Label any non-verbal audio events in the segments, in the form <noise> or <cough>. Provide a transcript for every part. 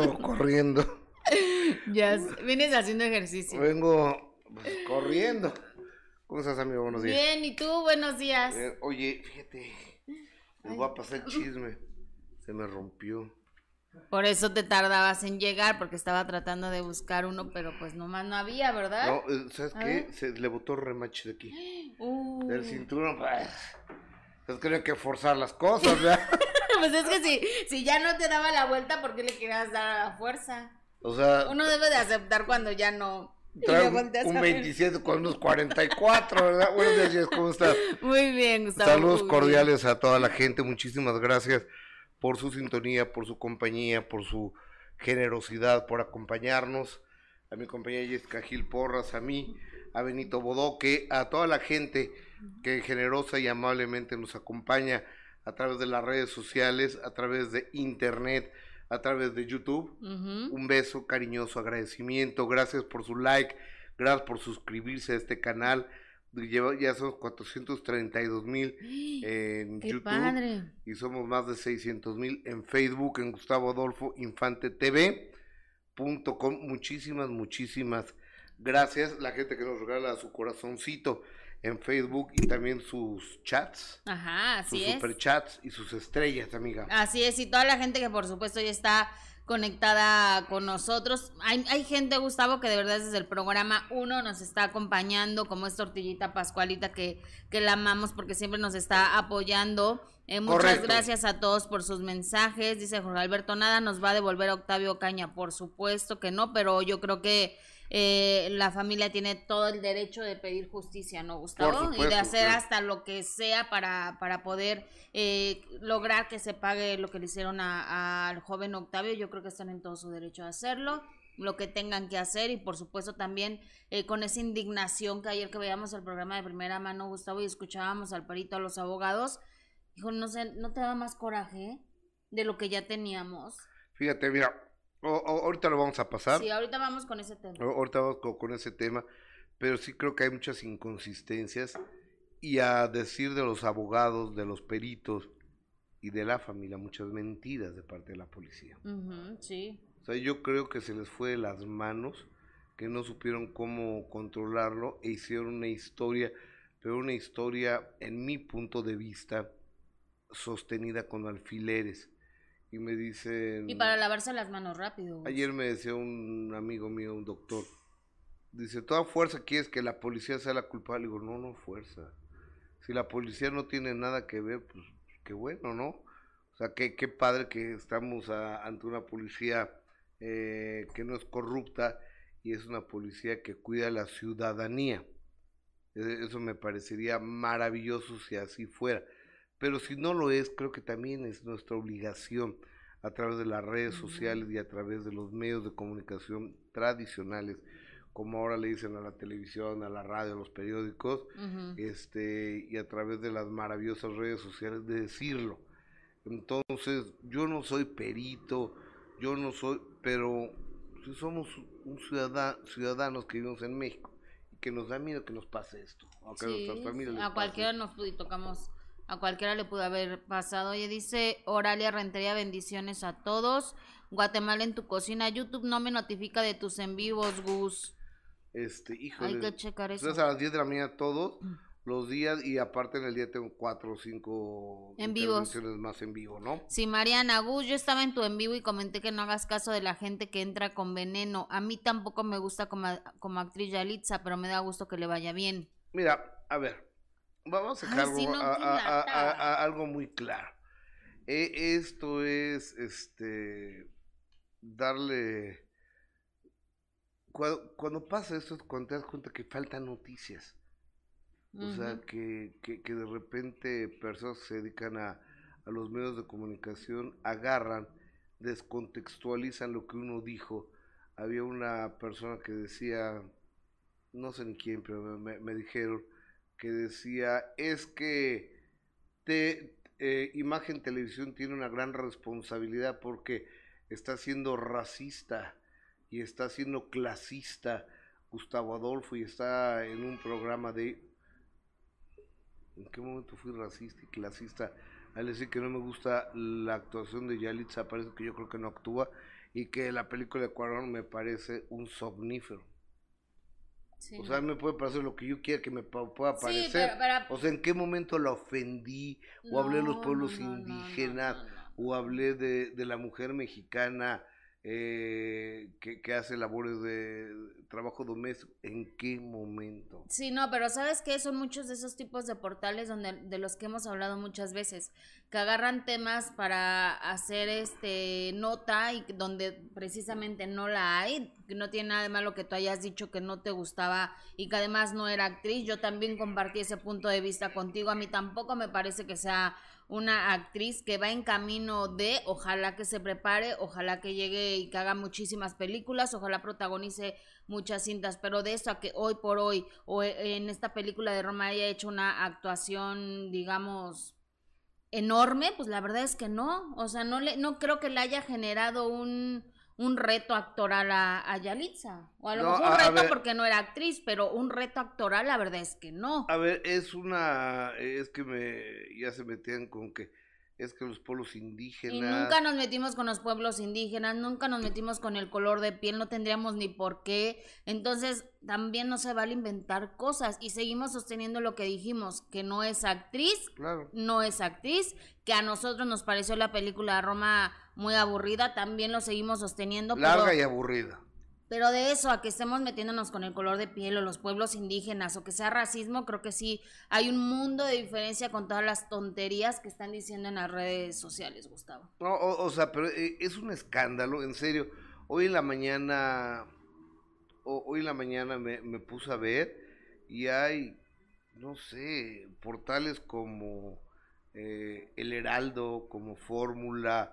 vengo <laughs> corriendo. Ya, vienes haciendo ejercicio. Vengo pues, corriendo. ¿Cómo estás, amigo? Buenos días. Bien, ¿y tú? Buenos días. Eh, oye, fíjate. Les voy a pasar el chisme. Se me rompió. Por eso te tardabas en llegar, porque estaba tratando de buscar uno, pero pues nomás no había, ¿verdad? No, eh, ¿sabes qué? Se le botó remache de aquí. <gasps> Uh. Del cinturón. Pues, entonces creo que forzar las cosas, ¿verdad? <laughs> pues es que si, si ya no te daba la vuelta, ¿por qué le querías dar a la fuerza? O sea, Uno debe de aceptar cuando ya no. trae un, un a ver. 27 con unos 44, ¿verdad? Buenos días, ¿cómo estás? Muy bien, Gustavo. Saludos cordiales a toda la gente. Muchísimas gracias por su sintonía, por su compañía, por su generosidad, por acompañarnos. A mi compañera Jessica Gil Porras, a mí, a Benito Bodoque, a toda la gente que generosa y amablemente nos acompaña a través de las redes sociales, a través de internet, a través de YouTube. Un beso, cariñoso agradecimiento. Gracias por su like, gracias por suscribirse a este canal. Lleva, ya son 432 mil <gasps> en Qué YouTube padre. y somos más de 600 mil en Facebook, en Gustavo Adolfo Infante TV. Punto com. Muchísimas, muchísimas gracias. La gente que nos regala su corazoncito en Facebook y también sus chats, Ajá, sus así es. superchats y sus estrellas, amiga. Así es, y toda la gente que por supuesto ya está conectada con nosotros. Hay, hay gente, Gustavo, que de verdad desde el programa 1 nos está acompañando, como es Tortillita Pascualita, que, que la amamos porque siempre nos está apoyando. Eh, muchas Correcto. gracias a todos por sus mensajes. Dice Jorge Alberto, nada nos va a devolver a Octavio Caña. Por supuesto que no, pero yo creo que eh, la familia tiene todo el derecho de pedir justicia, ¿no, Gustavo? y de hacer sí. hasta lo que sea para, para poder eh, lograr que se pague lo que le hicieron a- al joven Octavio. Yo creo que están en todo su derecho a hacerlo, lo que tengan que hacer y por supuesto también eh, con esa indignación que ayer que veíamos el programa de primera mano, Gustavo, y escuchábamos al perito, a los abogados, dijo, no sé, ¿no te da más coraje de lo que ya teníamos? Fíjate, mira, o- o- ahorita lo vamos a pasar. Sí, ahorita vamos con ese tema. Ahorita vamos con, con ese tema, pero sí creo que hay muchas inconsistencias y a decir de los abogados, de los peritos y de la familia, muchas mentiras de parte de la policía. Ujú, sí. O sea, yo creo que se les fue de las manos, que no supieron cómo controlarlo e hicieron una historia, pero una historia, en mi punto de vista, sostenida con alfileres. Y me dicen... Y para lavarse las manos rápido. Ayer me decía un amigo mío, un doctor, dice, toda fuerza quieres que la policía sea la culpable. Digo, no, no fuerza. Si la policía no tiene nada que ver, pues qué bueno, ¿no? O sea, qué, qué padre que estamos a- ante una policía eh, que no es corrupta y es una policía que cuida a la ciudadanía. Eh, Eso me parecería maravilloso si así fuera. Pero si no lo es, creo que también es nuestra obligación a través de las redes sociales y a través de los medios de comunicación tradicionales, como ahora le dicen a la televisión, a la radio, a los periódicos, este, y a través de las maravillosas redes sociales de decirlo. Entonces, yo no soy perito, yo no soy, pero sí somos un ciudadano, ciudadanos que vivimos en México y que nos da miedo que nos pase esto, o que a Sí, pase. cualquiera nos tocamos, a cualquiera le pudo haber pasado. Oye, dice Oralia Rentería, bendiciones a todos. Guatemala en tu cocina, YouTube no me notifica de tus en vivos, Gus. Este, Hay híjole, que checar eso. entonces a las 10 de la mañana todos los días y aparte en el día tengo cuatro o cinco En vivos. más en vivo, ¿no? Sí, Mariana Gus, yo estaba en tu en vivo y comenté que no hagas caso de la gente que entra con veneno. A mí tampoco me gusta como, como actriz Yalitza, pero me da gusto que le vaya bien. Mira, a ver, vamos a dejar algo, no, muy claro. E- esto es, este, darle... Cuando, cuando pasa esto es cuando te das cuenta que faltan noticias. O sea, que, que, que de repente personas que se dedican a, a los medios de comunicación agarran, descontextualizan lo que uno dijo. Había una persona que decía, no sé ni quién, pero me, me- me dijeron, que decía, es que te, eh, Imagen Televisión tiene una gran responsabilidad porque está siendo racista y está siendo clasista Gustavo Adolfo y está en un programa de... ¿En qué momento fui racista y clasista al decir que no me gusta la actuación de Yalitza, parece que yo creo que no actúa y que la película de Cuarón me parece un somnífero. O sea, me puede parecer lo que yo quiera que me pueda parecer. O sea, ¿en qué momento la ofendí? o hablé de los pueblos indígenas, o hablé de, de la mujer mexicana eh, que, hace labores de trabajo doméstico, ¿en qué momento? Sí, no, pero ¿sabes qué? Son muchos de esos tipos de portales donde, de los que hemos hablado muchas veces, que agarran temas para hacer este nota y donde precisamente no la hay, que no tiene nada de malo que tú hayas dicho que no te gustaba y que además no era actriz. Yo también compartí ese punto de vista contigo. A mí tampoco me parece que sea una actriz que va en camino de, ojalá que se prepare, ojalá que llegue y que haga muchísimas películas, ojalá protagonice muchas cintas, pero de eso a que hoy por hoy o e, en esta película de Roma haya hecho una actuación, digamos, enorme, pues la verdad es que no, o sea, no le no creo que le haya generado un un reto actoral a, Yalitza. O a lo mejor un reto porque no era actriz, pero un reto actoral la verdad es que no. A ver, es una, es que me, ya se metían con que es que los pueblos indígenas. Y nunca nos metimos con los pueblos indígenas, nunca nos metimos con el color de piel, no tendríamos ni por qué. Entonces, también no se vale inventar cosas y seguimos sosteniendo lo que dijimos, que no es actriz, claro. no es actriz, que a nosotros nos pareció la película Roma muy aburrida, también lo seguimos sosteniendo. Larga y aburrida. Pero de eso a que estemos metiéndonos con el color de piel o los pueblos indígenas o que sea racismo, creo que sí hay un mundo de diferencia con todas las tonterías que están diciendo en las redes sociales, Gustavo. No, o, sea, pero eh, es un escándalo, en serio. Hoy en la mañana, hoy en la mañana me, me puse a ver y hay, no sé, portales como eh, El Heraldo, como Fórmula,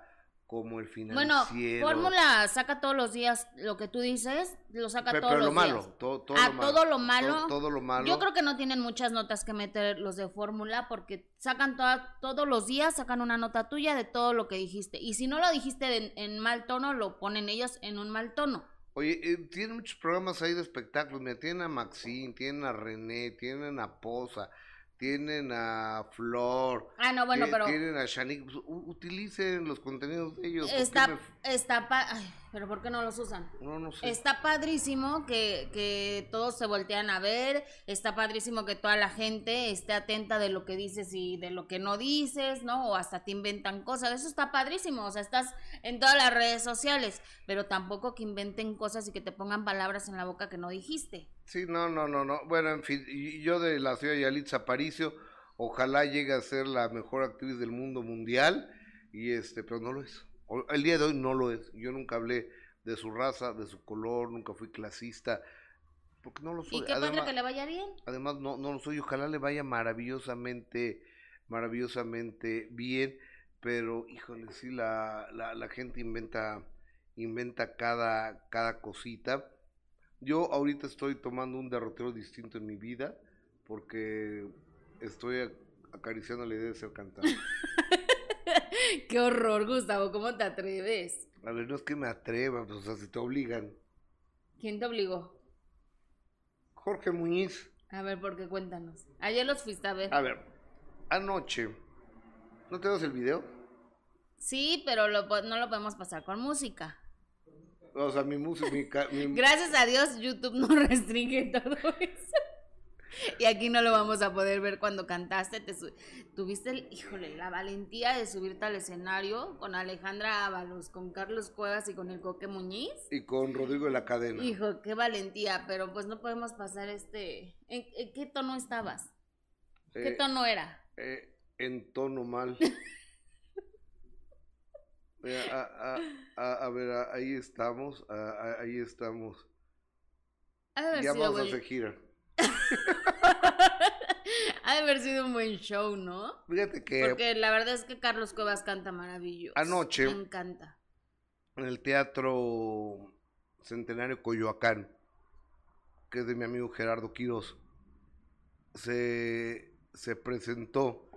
como el financiero. Bueno, Fórmula saca todos los días lo que tú dices, lo saca todos los días. Malo, todo, todo, lo malo, todo lo malo. Todo, lo malo. Yo creo que no tienen muchas notas que meter los de Fórmula porque sacan todos los días, sacan una nota tuya de todo lo que dijiste. Y si no lo dijiste en, mal tono, lo ponen ellos en un mal tono. Oye, eh, tienen muchos programas ahí de espectáculos. Mira, tienen a Maxine, tienen a René, tienen a Poza tienen a Flor, ah, no, bueno, pero... tienen a Shanique, pues, utilicen los contenidos de ellos. Está, está, pero ¿por qué no los usan? No, no sé. Está padrísimo que, que todos se voltean a ver, está padrísimo que toda la gente esté atenta de lo que dices y de lo que no dices, ¿no? O hasta te inventan cosas, eso está padrísimo, o sea, estás en todas las redes sociales, pero tampoco que inventen cosas y que te pongan palabras en la boca que no dijiste. Sí, no, no, no, no. Bueno, en fin, yo de la ciudad de Yalitza Aparicio, ojalá llegue a ser la mejor actriz del mundo mundial, y este, pero no lo es. El día de hoy no lo es. Yo nunca hablé de su raza, de su color, nunca fui clasista, porque no lo soy. Y qué padre que le vaya bien. Además, no, no lo soy. Ojalá le vaya maravillosamente, maravillosamente bien, pero híjole, sí, la, la, la gente inventa, inventa cada, cada cosita. Yo ahorita estoy tomando un derrotero distinto en mi vida, porque estoy acariciando la idea de ser cantante. <laughs> Qué horror, Gustavo, ¿cómo te atreves? A ver, no es que me atreva, pues, o sea, si te obligan. ¿Quién te obligó? Jorge Muñiz. A ver, ¿por qué? Cuéntanos. Ayer los fuiste a ver. A ver, anoche. ¿No te das el video? Sí, pero no lo podemos pasar con música. O sea, mi música. <laughs> Gracias a Dios, YouTube no <laughs> restringe todo eso. y aquí no lo vamos a poder ver cuando cantaste. Te tuviste, el, híjole, la valentía de subirte al escenario con Alejandra Ábalos, con Carlos Cuevas y con el Coque Muñiz. Y con Rodrigo de la Cadena. Hijo, qué valentía, pero pues no podemos pasar este... ¿En, qué tono estabas? ¿Qué eh, tono era? Eh, en tono mal. <laughs> a, a, ver, ahí estamos, ahí estamos. Ya vamos a hacer gira. <laughs> ha de haber sido un buen show, ¿no? Fíjate que. Porque la verdad es que Carlos Cuevas canta maravilloso. Anoche. Me encanta. En el Teatro Centenario Coyoacán, que es de mi amigo Gerardo Quiroz, se, se presentó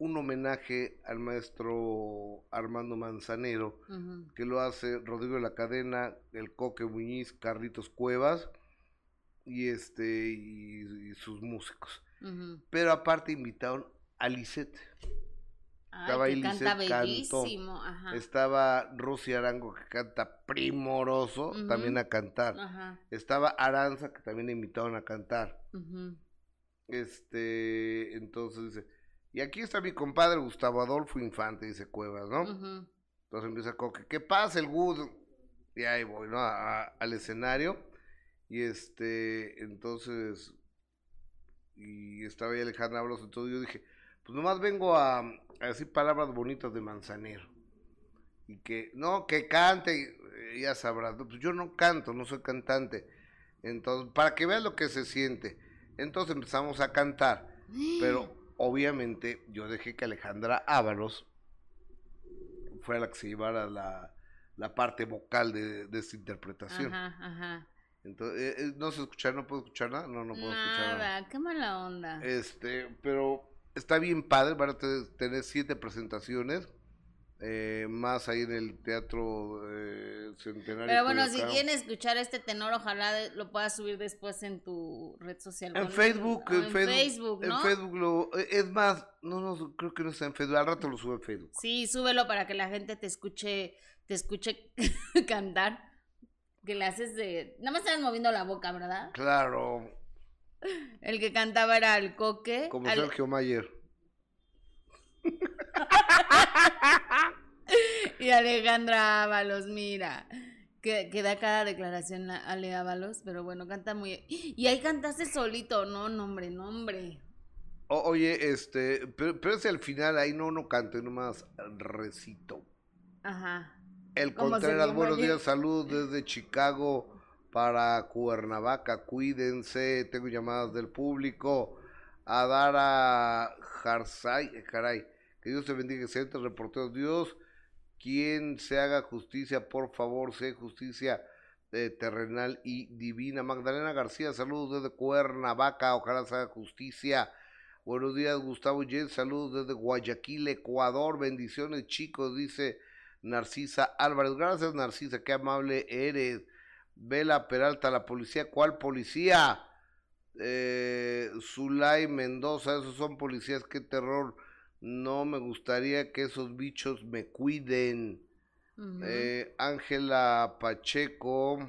un homenaje al maestro Armando Manzanero, que lo hace Rodrigo de la Cadena, el Coque Muñiz, Carlitos Cuevas y este y, sus músicos. Pero aparte invitaron a Lisette. estaba que Ilse, canta cantó. bellísimo. Ajá. Estaba Rosy Arango, que canta primoroso, también a cantar. Estaba Aranza, que también invitaron a cantar. Este, entonces dice, y aquí está mi compadre Gustavo Adolfo Infante, dice Cuevas, ¿no? Entonces empieza Coque, ¿qué pasa el Gus? Y ahí voy, ¿no? A- a- al escenario. Y este, entonces, y estaba ahí Alejandra Ábalos, entonces yo dije, pues nomás vengo a, a decir palabras bonitas de Manzanero. Y que, no, que cante, y ya sabrás, pues yo no canto, no soy cantante. Entonces, para que veas lo que se siente. Entonces empezamos a cantar, <gasps> pero obviamente yo dejé que Alejandra Ábalos fuera la que se llevara la, la parte vocal de, de esta interpretación. Ajá, ajá. Entonces, eh, eh, no se escucha, no puedo escuchar nada, no, no puedo escuchar nada. Nada, qué mala onda. Este, pero está bien padre, van a te- tener siete presentaciones, eh, más ahí en el Teatro eh, Centenario. Pero bueno, si quieren escuchar este tenor, ojalá de- lo puedas subir después en tu red social. En Facebook, en, en Facebook, Facebook, ¿no? en Facebook lo, eh, es más, no, no, creo que no está en Facebook, al rato lo sube en Facebook. Sí, súbelo para que la gente te escuche, te escuche <laughs> cantar. Que le haces de. Nada más estás moviendo la boca, ¿verdad? Claro, El que cantaba era el coque. como Al- Sergio Mayer. Y Alejandra Ábalos, mira. Que, que da cada declaración a Ale Ábalos, pero bueno, canta muy. Y ahí cantaste solito, no, nombre, nombre. O- oye, este, pero, pero es el final, ahí no, no canto, nomás recito. Ajá. El Contreras, buenos días, saludos desde Chicago para Cuernavaca, cuídense, tengo llamadas del público. Adara Jarzay, eh, caray, que Dios te bendiga, excelentes reporteros, Dios, quien se haga justicia, por favor, sea justicia eh, terrenal y divina. Magdalena García, saludos desde Cuernavaca, ojalá se haga justicia. Buenos días, Gustavo Yen, saludos desde Guayaquil, Ecuador, bendiciones chicos, dice Narcisa Álvarez. Gracias, Narcisa, qué amable eres. Vela Peralta, la policía, ¿cuál policía? Eh, Zulay Mendoza, esos son policías, qué terror. No me gustaría que esos bichos me cuiden. Eh, Ángela Pacheco.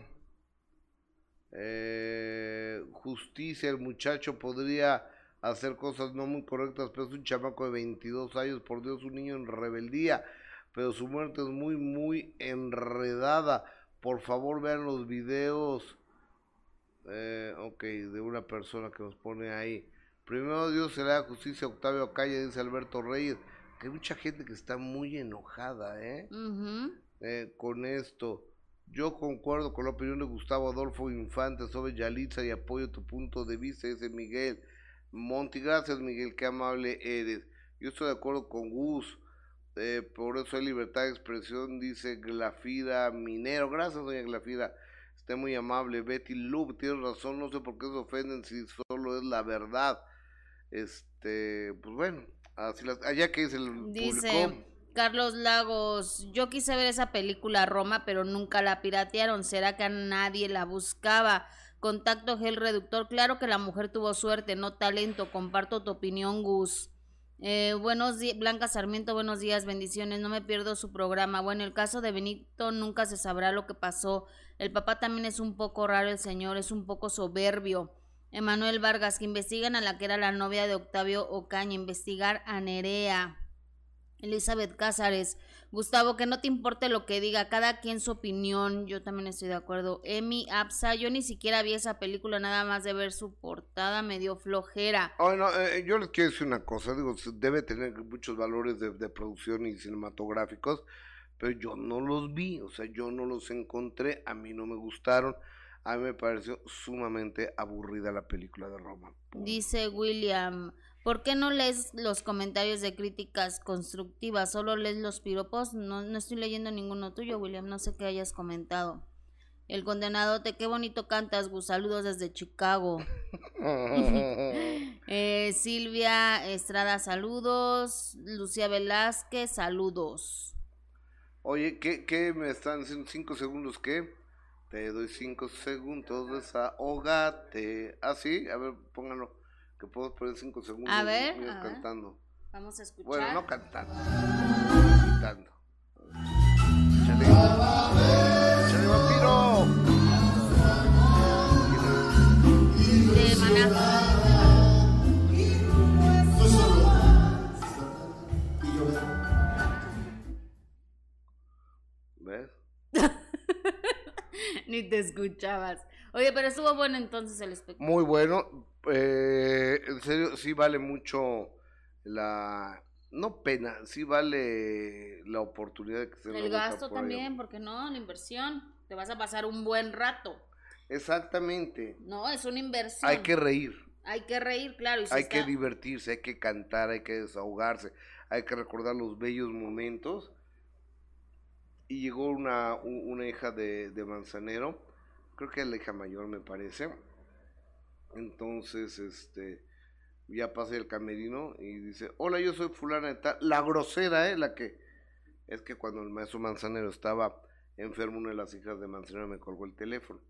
Eh, justicia, el muchacho podría hacer cosas no muy correctas, pero es un chamaco de 22 años, por Dios, un niño en rebeldía, pero su muerte es muy, muy enredada. Por favor, vean los videos. Eh, ok, de una persona que nos pone ahí. Primero Dios se le da justicia Octavio Calle, dice Alberto Reyes. Que hay mucha gente que está muy enojada, ¿eh? Eh, con esto. Yo concuerdo con la opinión de Gustavo Adolfo Infante sobre Yalitza y apoyo tu punto de vista, dice Miguel Monti. Gracias, Miguel, qué amable eres. Yo estoy de acuerdo con Gus. eh, por eso hay libertad de expresión, dice Glafira Minero. Gracias, doña Glafira. Esté muy amable. Betty Lub, tienes razón. No sé por qué se ofenden si solo es la verdad. Este, pues bueno, así las. Allá que es el Dice. Carlos Lagos, yo quise ver esa película Roma, pero nunca la piratearon. ¿Será que a nadie la buscaba? Contacto gel reductor. Claro que la mujer tuvo suerte, no talento. Comparto tu opinión, Gus. Eh, buenos días, Blanca Sarmiento, buenos días, bendiciones. No me pierdo su programa. Bueno, el caso de Benito nunca se sabrá lo que pasó. El papá también es un poco raro, el señor es un poco soberbio. Emanuel Vargas, que investigan a la que era la novia de Octavio Ocaña, investigar a Nerea. Elizabeth Cázares, Gustavo, que no te importe lo que diga, cada quien su opinión, yo también estoy de acuerdo. Emi Apsa, yo ni siquiera vi esa película, nada más de ver su portada, me dio flojera. Eh, yo les quiero decir una cosa, digo, debe tener muchos valores de, de producción y cinematográficos, pero yo no los vi, o sea, yo no los encontré, a mí no me gustaron, a mí me pareció sumamente aburrida la película de Roma. Dice William, ¿por qué no lees los comentarios de críticas constructivas? Solo lees los piropos. No, no estoy leyendo ninguno tuyo, William, no sé qué hayas comentado. El condenado, te qué bonito cantas, Gus. Saludos desde Chicago. <laughs> Eh, Silvia Estrada, saludos. Lucía Velázquez, saludos. Oye, ¿qué, ¿qué me están diciendo? ¿Cinco segundos qué? Te doy cinco segundos, desahogate. Ah, sí, a ver, pónganlo, que puedo poner cinco segundos A ver, míos a ver. cantando. Vamos a escuchar. Bueno, no cantando. Cantando. Chale. Chale, vampiro. De Maná. Ni te escuchabas. Oye, pero estuvo bueno entonces el espectáculo. Muy bueno. Eh, en serio, sí vale mucho la. No pena, sí vale la oportunidad de que se El gasto también, porque no, la inversión. Te vas a pasar un buen rato. Exactamente. No, es una inversión. Hay que reír. Hay que reír, claro. y si hay que divertirse, hay que cantar, hay que desahogarse, hay que recordar los bellos momentos. Y llegó una, una hija de, de Manzanero, creo que es la hija mayor me parece. Entonces, este, ya pasé el camerino y dice, hola, yo soy fulana de tal, la grosera, ¿eh? La que, es que cuando el maestro Manzanero estaba enfermo, una de las hijas de Manzanero me colgó el teléfono.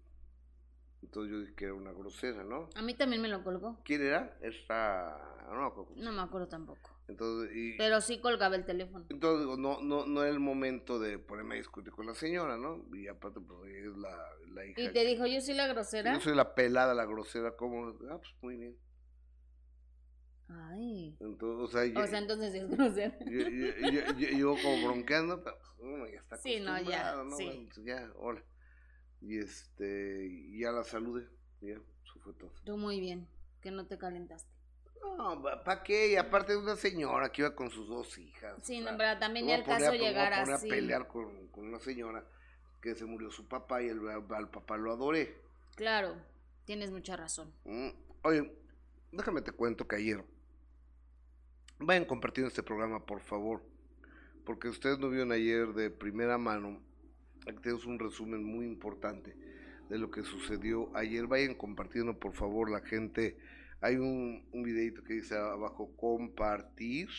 Entonces yo dije que era una grosera, ¿no? A mí también me lo colgó. ¿Quién era? Esta. No, me acuerdo cómo se No me acuerdo tampoco. Entonces, y, Pero sí colgaba el teléfono. entonces digo, no, no, no era el momento de ponerme a discutir con la señora, ¿no? Y aparte, pues es la, la hija. Y te dijo, yo soy la grosera. Yo soy la pelada, la grosera, como, ah, pues muy bien. Ay. Entonces, o sea, yo, O sea, entonces es grosera. yo, yo, yo- como bronqueando, pero pues, uno ya está Sí, no, ya, ¿no? sí. Bueno, pues, ya, hola. Y este, ya la saludé, ya, eso fue todo. Tú muy bien, que no te calentaste. No, ¿para qué? Y aparte de una señora que iba con sus dos hijas. Sí, no, pero también me ya voy el a poner caso a- a llegar poner así. a pelear con, con una señora que se murió su papá y el, al papá lo adoré. Claro, tienes mucha razón. Mm, Oye, déjame te cuento que ayer vayan compartiendo este programa, por favor, porque ustedes no vieron ayer de primera mano. Aquí tenemos un resumen muy importante de lo que sucedió ayer. Vayan compartiendo, por favor, la gente. Hay un, un videito que dice abajo compartir.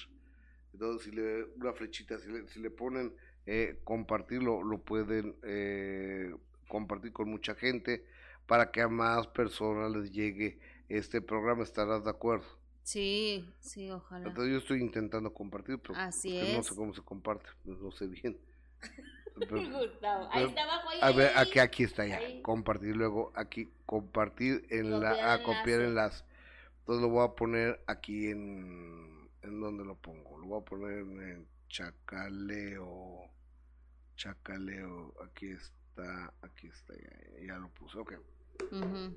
Entonces, si le, una flechita, si le, si le ponen eh, compartir, lo, lo pueden eh, compartir con mucha gente para que a más personas les llegue este programa. ¿Estarás de acuerdo? Sí, sí, ojalá. Entonces yo estoy intentando compartir, pero Así no sé cómo se comparte, pues no sé bien. <laughs> Pero- Gustavo, ahí está abajo, ahí, a ahí, ver, ahí. aquí, aquí está ya. Compartir luego, aquí, compartir en Copiar la, a copiar enlace. enlace. Entonces lo voy a poner aquí en, en donde lo pongo. Lo voy a poner en Chacaleo. Chacaleo, aquí está, aquí está, ya, ya lo puse, ok.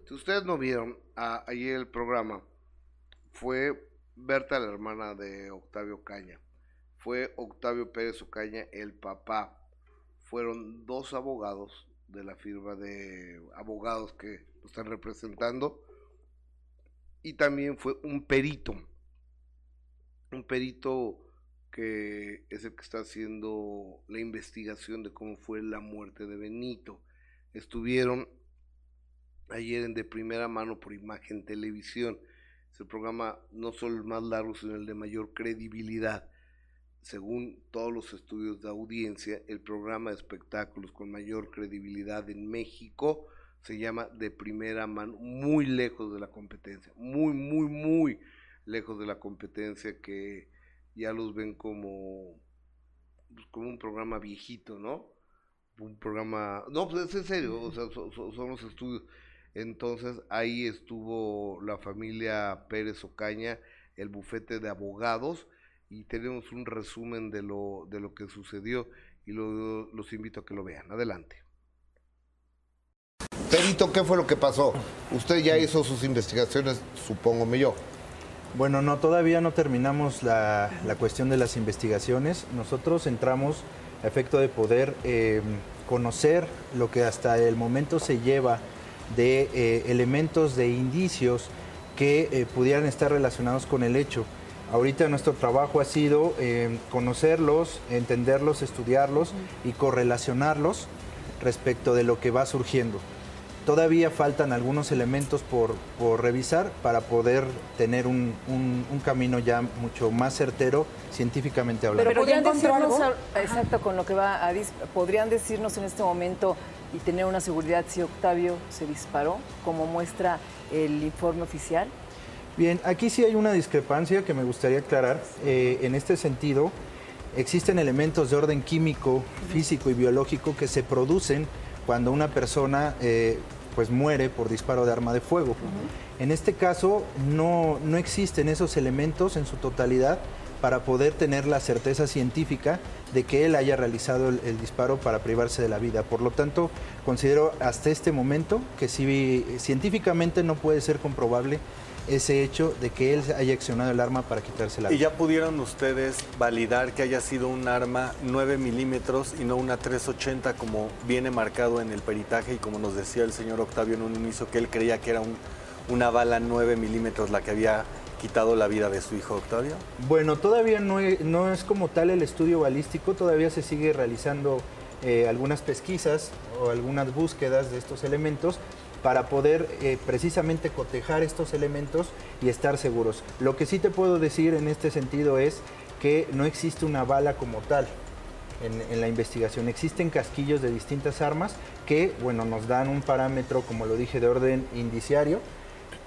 Si ustedes no vieron a- ayer el programa, fue Berta, la hermana de Octavio Caña. Fue Octavio Pérez Ocaña, el papá. Fueron dos abogados de la firma de abogados que lo están representando. Y también fue un perito. Un perito que es el que está haciendo la investigación de cómo fue la muerte de Benito. Estuvieron ayer en de primera mano por Imagen Televisión. Es el programa no solo el más largo, sino el de mayor credibilidad. Según todos los estudios de audiencia, el programa de espectáculos con mayor credibilidad en México se llama De primera mano, muy lejos de la competencia, muy, muy, muy lejos de la competencia que ya los ven como, pues, como un programa viejito, ¿no? Un programa, no, pues es en serio, o sea, so- so- son los estudios. Entonces ahí estuvo la familia Pérez Ocaña, el bufete de abogados, y tenemos un resumen de lo, de lo que sucedió y lo- los invito a que lo vean. Adelante. Perito, ¿qué fue lo que pasó? Usted ya hizo sus investigaciones, supongo yo. Bueno, no, todavía no terminamos la, la cuestión de las investigaciones. Nosotros entramos a efecto de poder eh, conocer lo que hasta el momento se lleva de eh, elementos de indicios que eh, pudieran estar relacionados con el hecho. Ahorita nuestro trabajo ha sido eh, conocerlos, entenderlos, estudiarlos y correlacionarlos respecto de lo que va surgiendo. Todavía faltan algunos elementos por, por revisar para poder tener un, un- un camino ya mucho más certero científicamente hablando. Pero, ¿Pero ya podrían decirnos, algo? exacto, con lo que va a dis- podrían decirnos en este momento y tener una seguridad si Octavio se disparó, como muestra el informe oficial. Bien, aquí sí hay una discrepancia que me gustaría aclarar. Eh, en este sentido, existen elementos de orden químico, físico y biológico que se producen cuando una persona eh, pues muere por disparo de arma de fuego. En este caso no, no existen esos elementos en su totalidad para poder tener la certeza científica de que él haya realizado el, el, disparo para privarse de la vida. Por lo tanto, considero hasta este momento que si científicamente no puede ser comprobable ese hecho de que él haya accionado el arma para quitarse la vida. ¿Y ya pudieron ustedes validar que haya sido un arma 9 milímetros y no una 380 como viene marcado en el peritaje y como nos decía el señor Octavio en un inicio que él creía que era un, una bala 9 milímetros la que había quitado la vida de su hijo Octavio? Bueno, todavía no es, no es como tal el estudio balístico, todavía se sigue realizando eh, algunas pesquisas o algunas búsquedas de estos elementos para poder eh, precisamente cotejar estos elementos y estar seguros. Lo que sí te puedo decir en este sentido es que no existe una bala como tal. En, la investigación. Existen casquillos de distintas armas que, bueno, nos dan un parámetro, como lo dije, de orden indiciario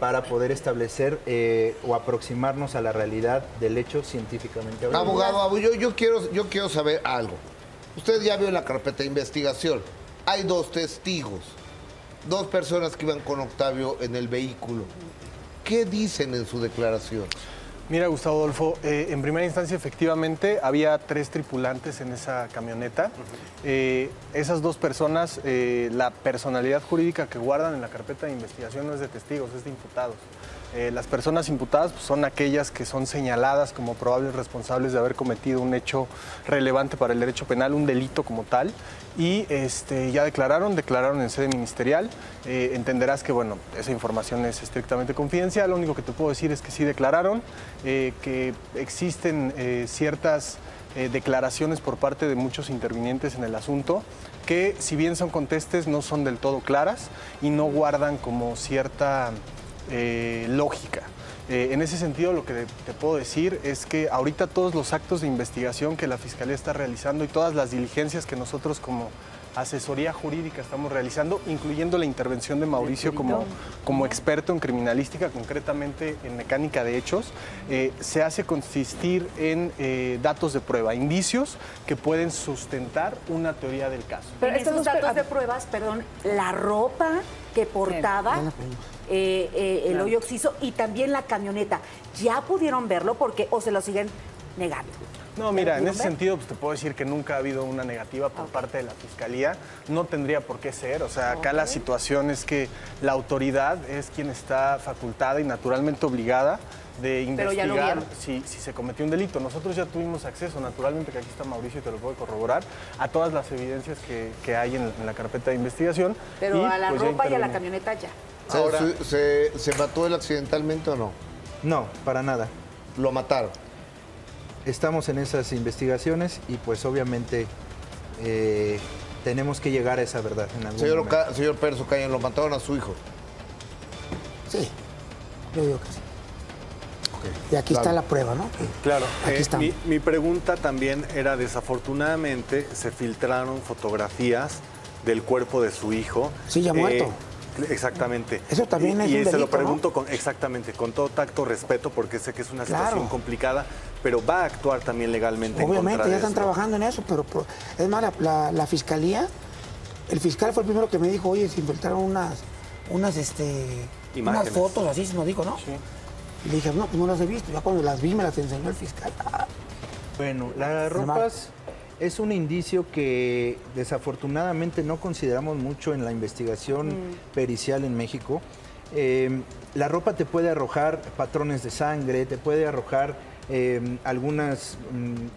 para poder establecer eh, o aproximarnos a la realidad del hecho científicamente. Abogado, yo, yo, quiero, yo quiero saber algo. Usted ya vio la carpeta de investigación. Hay dos testigos, dos personas que iban con Octavio en el vehículo. ¿Qué dicen en su declaración? Mira, Gustavo Adolfo, eh, en primera instancia efectivamente había tres tripulantes en esa camioneta. Eh, esas dos personas, eh, la personalidad jurídica que guardan en la carpeta de investigación no es de testigos, es de imputados. Eh, las personas imputadas pues, son aquellas que son señaladas como probables responsables de haber cometido un hecho relevante para el derecho penal, un delito como tal, y este, ya declararon, declararon en sede ministerial. Eh, entenderás que bueno, esa información es estrictamente confidencial, lo único que te puedo decir es que sí declararon, eh, que existen ciertas declaraciones por parte de muchos intervinientes en el asunto que si bien son contestes no son del todo claras y no guardan como cierta eh, lógica. Eh, en ese sentido, lo que te puedo decir es que ahorita todos los actos de investigación que la Fiscalía está realizando y todas las diligencias que nosotros como asesoría jurídica estamos realizando, incluyendo la intervención de Mauricio como, como experto en criminalística, concretamente en mecánica de hechos, eh, se hace consistir en eh, datos de prueba, indicios que pueden sustentar una teoría del caso. Pero estos datos de pruebas, perdón, la ropa que portaba... Eh, eh, el hoyo oxiso y también la camioneta. ¿Ya pudieron verlo porque o se lo siguen negando? No, mira, en ese sentido pues, te puedo decir que nunca ha habido una negativa por okay. parte de la Fiscalía. No tendría por qué ser. O sea, acá la situación es que la autoridad es quien está facultada y naturalmente obligada de investigar si, si, se cometió un delito. Nosotros ya tuvimos acceso, naturalmente, que aquí está Mauricio y te lo puedo corroborar, a todas las evidencias que, que hay en, en, la carpeta de investigación. Pero y, a la pues, ropa y a la camioneta ya. Ahora, ¿Se, ¿Se, mató él accidentalmente o no? No, para nada. ¿Lo mataron? Estamos en esas investigaciones y pues obviamente eh, tenemos que llegar a esa verdad en algún señor, momento. señor Pérez Ocaña, ¿lo mataron a su hijo? Sí, yo digo que sí. Okay. Y aquí claro. está la prueba, ¿no? Claro. Aquí eh, mi, mi pregunta también era, desafortunadamente, se filtraron fotografías del cuerpo de su hijo. Sí, ya muerto. Exactamente. Eso también y, es y un se delito, lo pregunto ¿no? con exactamente, con todo tacto, respeto, porque sé que es una situación Claro. complicada, pero va a actuar también legalmente. en Obviamente, contra ya están esto. trabajando en eso, pero, pero- es más, la, la- la fiscalía, el fiscal fue el primero que me dijo, oye, se infiltraron unas, unas, este, Imágenes. unas fotos, así se nos dijo, ¿no? Y le dije, no, pues no las he visto. Ya cuando las vi me las enseñó el fiscal. Ah, Bueno, las ropas es un indicio que desafortunadamente no consideramos mucho en la investigación pericial en México. Eh, la ropa te puede arrojar patrones de sangre, te puede arrojar eh, algunos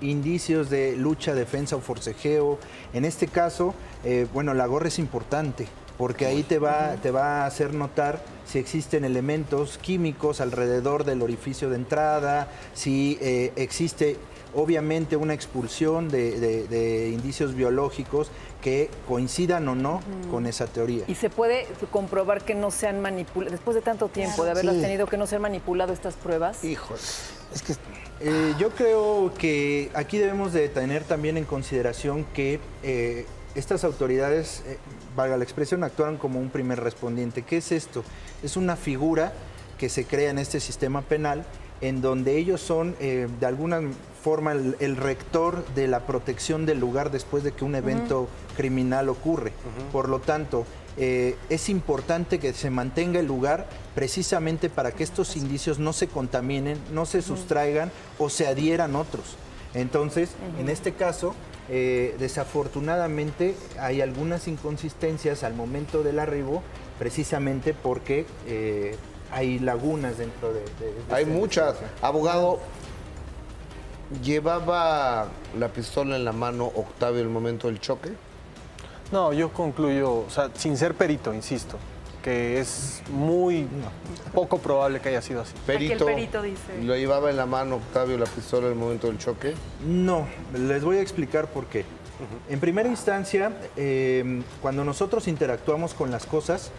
indicios de lucha, defensa o forcejeo. En este caso, eh, bueno, la gorra es importante porque ahí te va, te va a hacer notar si existen elementos químicos alrededor del orificio de entrada, si eh, existe obviamente una expulsión de, de- de indicios biológicos que coincidan o no con esa teoría. Y se puede comprobar que no se han manipulado, después de tanto tiempo de haberlas Sí. tenido, que no se han manipulado estas pruebas. Híjole. es que Eh, yo creo que aquí debemos de tener también en consideración que eh, estas autoridades, eh, valga la expresión, actuaron como un primer respondiente. ¿Qué es esto? Es una figura que se crea en este sistema penal, en donde ellos son eh, de alguna forma el, el rector de la protección del lugar después de que un evento criminal ocurre. Por lo tanto, eh, es importante que se mantenga el lugar precisamente para que estos indicios no se contaminen, no se sustraigan o se adhieran otros. Entonces, en este caso, eh, desafortunadamente hay algunas inconsistencias al momento del arribo, precisamente porque eh, hay lagunas dentro de... de- de Hay esta muchas. Abogado, ¿llevaba la pistola en la mano Octavio en el momento del choque? No, yo concluyo, o sea, sin ser perito, insisto, que es muy poco probable que haya sido así. Perito, perito dice. ¿lo llevaba en la mano Octavio la pistola en el momento del choque? No, les voy a explicar por qué. En primera instancia, eh, cuando nosotros interactuamos con las cosas,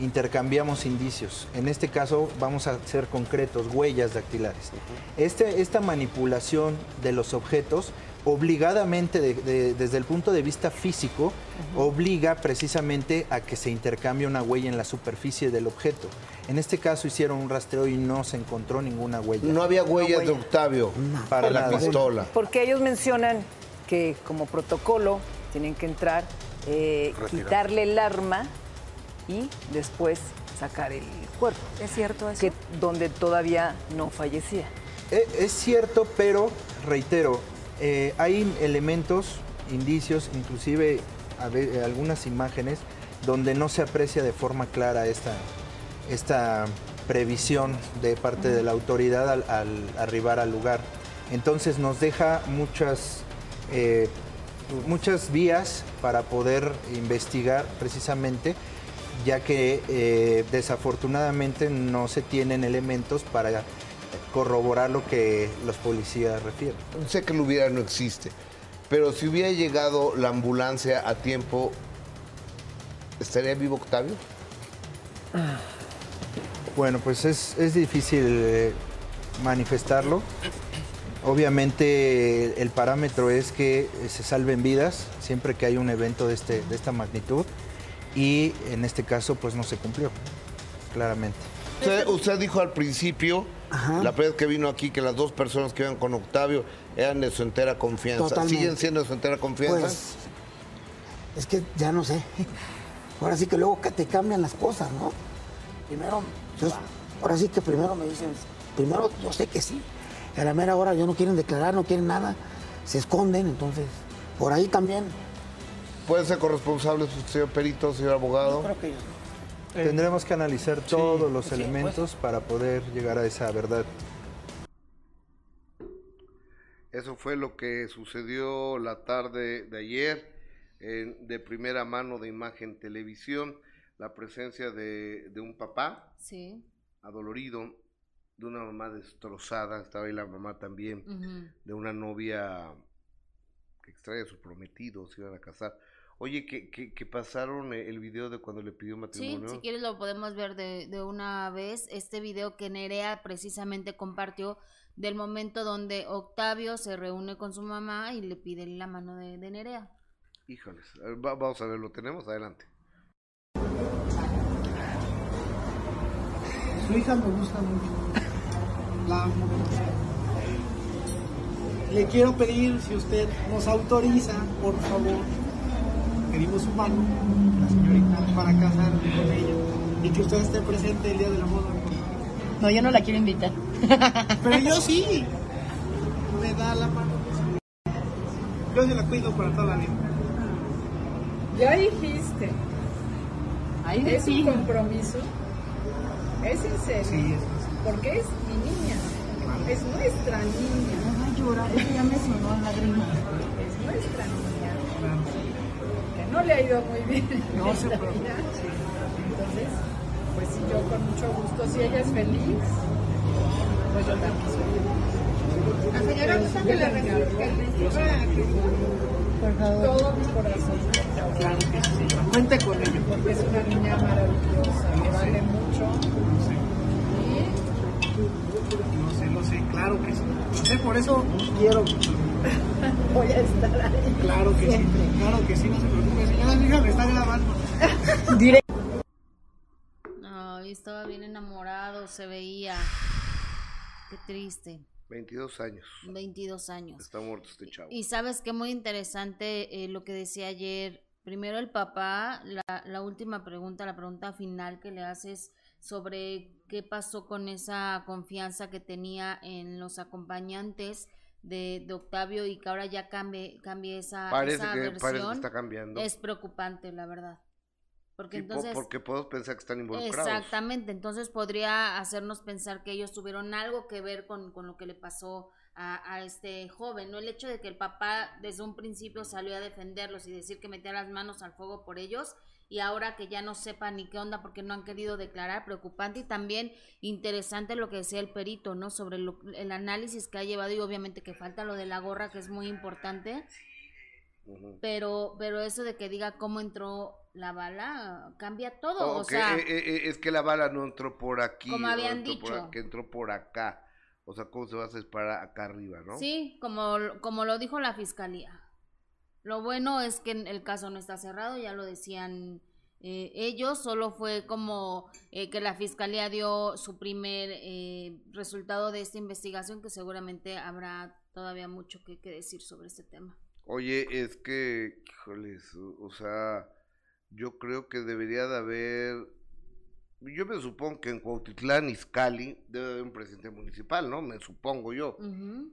intercambiamos indicios. En este caso vamos a ser concretos, huellas dactilares. Este- esta manipulación de los objetos obligadamente de- de- desde el punto de vista físico obliga precisamente a que se intercambie una huella en la superficie del objeto. En este caso hicieron un rastreo y no se encontró ninguna huella. No había huellas de Octavio Para la nada. pistola. Porque ellos mencionan que como protocolo tienen que entrar, eh, quitarle el arma y después sacar el cuerpo. ¿Es cierto eso? Que donde todavía no fallecía. E- Es cierto, pero reitero, eh, hay elementos, indicios, inclusive a algunas imágenes donde no se aprecia de forma clara esta, esta previsión de parte de la autoridad al, al arribar al lugar. Entonces nos deja muchas, eh, muchas vías para poder investigar precisamente, ya que eh, desafortunadamente no se tienen elementos para corroborar lo que los policías refieren. Sé que lo hubiera no existe, pero si hubiera llegado la ambulancia a tiempo, ¿estaría vivo Octavio? Bueno, pues es, es difícil eh, manifestarlo. Obviamente el parámetro es que eh, se salven vidas siempre que hay un evento de, este, de esta magnitud y en este caso pues no se cumplió, claramente. Usted, usted dijo al principio, la primera vez que vino aquí, que las dos personas que iban con Octavio eran de su entera confianza. Totalmente. ¿Siguen siendo de su entera confianza? Pues, es que ya no sé. <laughs> Ahora sí que luego que te cambian las cosas, ¿no? Primero, yo- ahora sí que primero me dicen, primero yo sé que sí. A la mera hora yo no quieren declarar, no quieren nada, se esconden, entonces, por ahí también. ¿Puede ser corresponsable su señor perito, señor abogado? Creo que Tendremos que analizar todos los elementos para poder llegar a esa verdad. Eso fue lo que sucedió la tarde de ayer, en- de primera mano de Imagen Televisión, la presencia de, de un papá Sí. adolorido, de una mamá destrozada, estaba ahí la mamá también, de una novia que extrae a su prometido, se iban a casar. Oye, que, que, que pasaron eh, el video de cuando le pidió Sí, matrimonio. si quieres lo podemos ver de, de una vez. Este video que Nerea precisamente compartió del momento donde Octavio se reúne con su mamá y le pide la mano de, de Nerea. Híjoles, va- vamos a ver, lo tenemos adelante. Su hija me gusta mucho. La amo. Le quiero pedir, si usted nos autoriza, por favor, pedimos su mano, la señorita, para casarme con ella. Y que usted esté presente el día de la boda. No, yo no la quiero invitar. <laughs> Pero yo sí. Me da la mano. Yo se la cuido para toda la vida. Ya dijiste. Ahí ¿Es sí. un compromiso? ¿Es en serio? Sí, es Porque es mi niña. Es nuestra niña. No va a llorar, ya me sonó la lágrima. Es nuestra niña. No le ha ido muy bien. en No <laughs> se esta preocupe, vida. Entonces, pues sí, yo con mucho gusto, si ella es feliz, pues yo también soy feliz. La señora gusta que le reciba Por favor. todo mi corazón. Claro que sí. Cuente con ello. Porque es una niña maravillosa, que vale mucho. No sé, lo sé, claro que sí. Lo sé, por eso quiero. <laughs> Voy a estar ahí. Claro que sí, claro que sí, no se preocupe. Señora, mi hija me está grabando. <laughs> Ay, estaba bien enamorado, se veía. Qué triste. 22 años. 22 años. Está muerto este chavo. Y sabes qué muy interesante eh, lo que decía ayer. Primero el papá, la, la última pregunta, la pregunta final que le haces sobre qué pasó con esa confianza que tenía en los acompañantes de, de Octavio y que ahora ya cambie, cambie esa, Parece esa que, versión. parece que está cambiando. Es preocupante, la verdad. Porque Sí, entonces... porque podemos pensar que están involucrados. Exactamente, entonces podría hacernos pensar que ellos tuvieron algo que ver con, con lo que le pasó a, a este joven, ¿no? El hecho de que el papá desde un principio salió a defenderlos y decir que metía las manos al fuego por ellos y ahora que ya no sepan ni qué onda porque no han querido declarar, preocupante y también interesante lo que decía el perito, ¿no? Sobre lo- el análisis que ha llevado y obviamente que falta lo de la gorra que es muy importante, pero, pero eso de que diga cómo entró la bala cambia todo, Oh, o sea... eh, eh, eh, es que la bala no entró por aquí. Como habían entró dicho. que entró por acá. O sea, ¿cómo se va a para acá arriba, no? Sí, como, como lo dijo la fiscalía. Lo bueno es que el caso no está cerrado, ya lo decían eh, ellos, solo fue como eh, que la fiscalía dio su primer eh, resultado de esta investigación, que seguramente habrá todavía mucho que, que decir sobre este tema. Oye, es que, híjoles, o, sea, yo creo que debería de haber, yo me supongo que en Cuautitlán, Izcalli, debe haber un presidente municipal, ¿no? Me supongo yo. Ujú,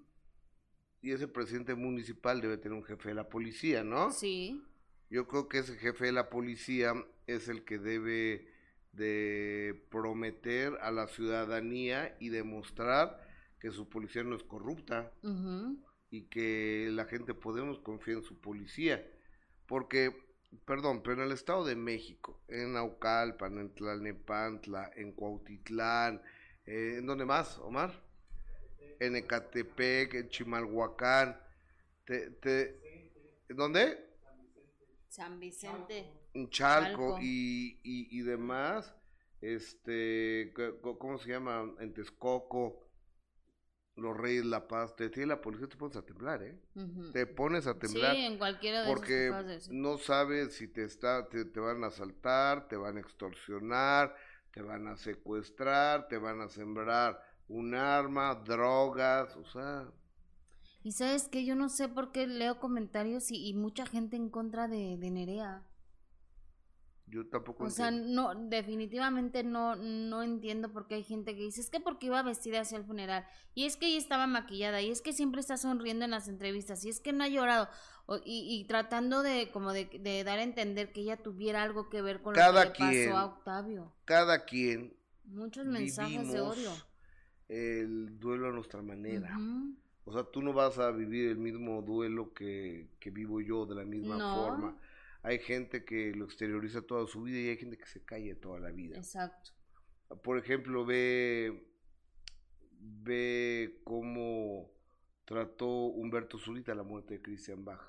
Y ese presidente municipal debe tener un jefe de la policía, ¿no? Sí, Yo creo que ese jefe de la policía es el que debe de prometer a la ciudadanía y demostrar que su policía no es corrupta y que la gente podemos confiar en su policía. Porque, perdón, pero en el Estado de México, en Naucalpan, en Tlalnepantla, en Cuautitlán, eh, ¿en dónde más, Omar? En Ecatepec, en Chimalhuacán, te, te, ¿dónde? San Vicente. en Chalco, Chalco. Y, y, y demás, este, ¿cómo se llama? En Texcoco, Los Reyes, La Paz, te tiene la policía, te pones a temblar, ¿eh? Te pones a Sí, temblar en cualquiera de porque no sabes si te, está, te, te van a asaltar, te van a extorsionar, te van a secuestrar, te van a sembrar un arma, drogas, o sea, Y sabes que yo no sé por qué leo comentarios y, y mucha gente en contra de, de Nerea. yo tampoco O sea, no, definitivamente no, no entiendo por qué hay gente que dice, es que porque iba vestida hacia el funeral, y es que ella estaba maquillada, y es que siempre está sonriendo en las entrevistas, y es que no ha llorado, o- y, y tratando de como de, de dar a entender que ella tuviera algo que ver con Cada lo que le pasó a Octavio. Cada quien Muchos mensajes de odio. El duelo a nuestra manera. O sea, tú no vas a vivir el mismo duelo que, que vivo yo de la misma No. forma. Hay gente que lo exterioriza toda su vida y hay gente que se calle toda la vida. Exacto. Por ejemplo, ve, ve cómo trató Humberto Zurita la muerte de Christian Bach.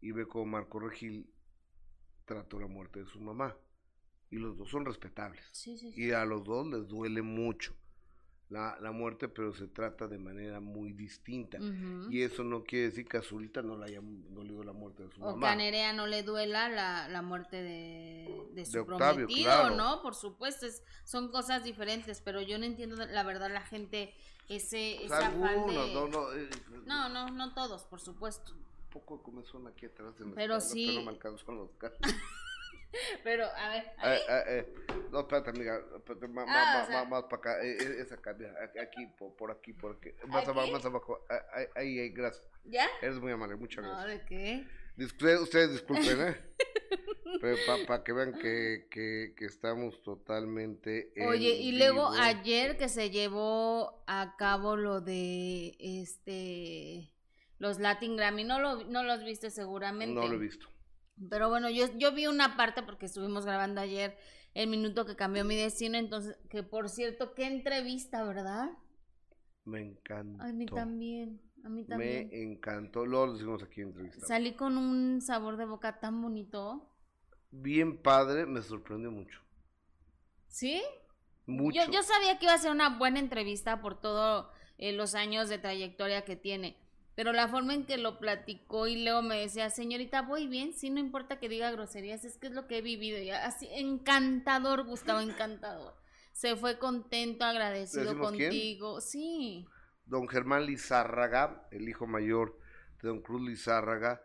Y ve cómo Marco Regil trató la muerte de su mamá. Y los dos son respetables. Sí, sí, sí. Y a los dos les duele mucho la, la muerte, pero se trata de manera muy distinta. Y eso no quiere decir que a Zurita no le haya dolido la muerte de su O que a mamá. Nerea no le duela la, la muerte de, de su De Octavio, prometido, claro. ¿no? Por supuesto, es- son cosas diferentes, pero yo no entiendo la verdad la gente, ese, O afán de... no, no, eh, No, no, no todos, por supuesto. Un poco de comezón aquí atrás de Pero sí- no me alcanzó los casos. <laughs> <laughs> Pero, a ver, Eh, eh, eh, no, espérate, amiga. espérate, Ah, o sea- ma- más para acá. eh, eh, esa acá, mira, aquí- por, por aquí, por aquí. Más ¿Aquí? abajo, más abajo. ah, Ahí, ahí, ahí, gracias. ¿ya? Eres muy amable, muchas gracias. ¿de qué? Ustedes disculpen, ¿eh? <laughs> Pero para que vean que, que, que estamos totalmente. en Oye, y luego ayer que se llevó a cabo lo de, este, los Latin Grammy, no, lo, no los viste seguramente. No lo he visto. Pero bueno, yo, yo vi una parte porque estuvimos grabando ayer el minuto que cambió mi destino, entonces, que por cierto, qué entrevista, ¿verdad? Me encantó. A mí también, a mí también. Me encantó. Luego lo decimos aquí en entrevista. Salí con un sabor de boca tan bonito. Bien padre, me sorprendió mucho. ¿Sí? Mucho. Yo, yo sabía que iba a ser una buena entrevista por todos los años de trayectoria que tiene. Pero la forma en que lo platicó y luego me decía, señorita, voy bien, sí, no importa que diga groserías, es que es lo que he vivido. Y así, encantador, Gustavo, encantador. Se fue contento, agradecido contigo. Sí. Don Germán Lizárraga, el hijo mayor de don Cruz Lizárraga,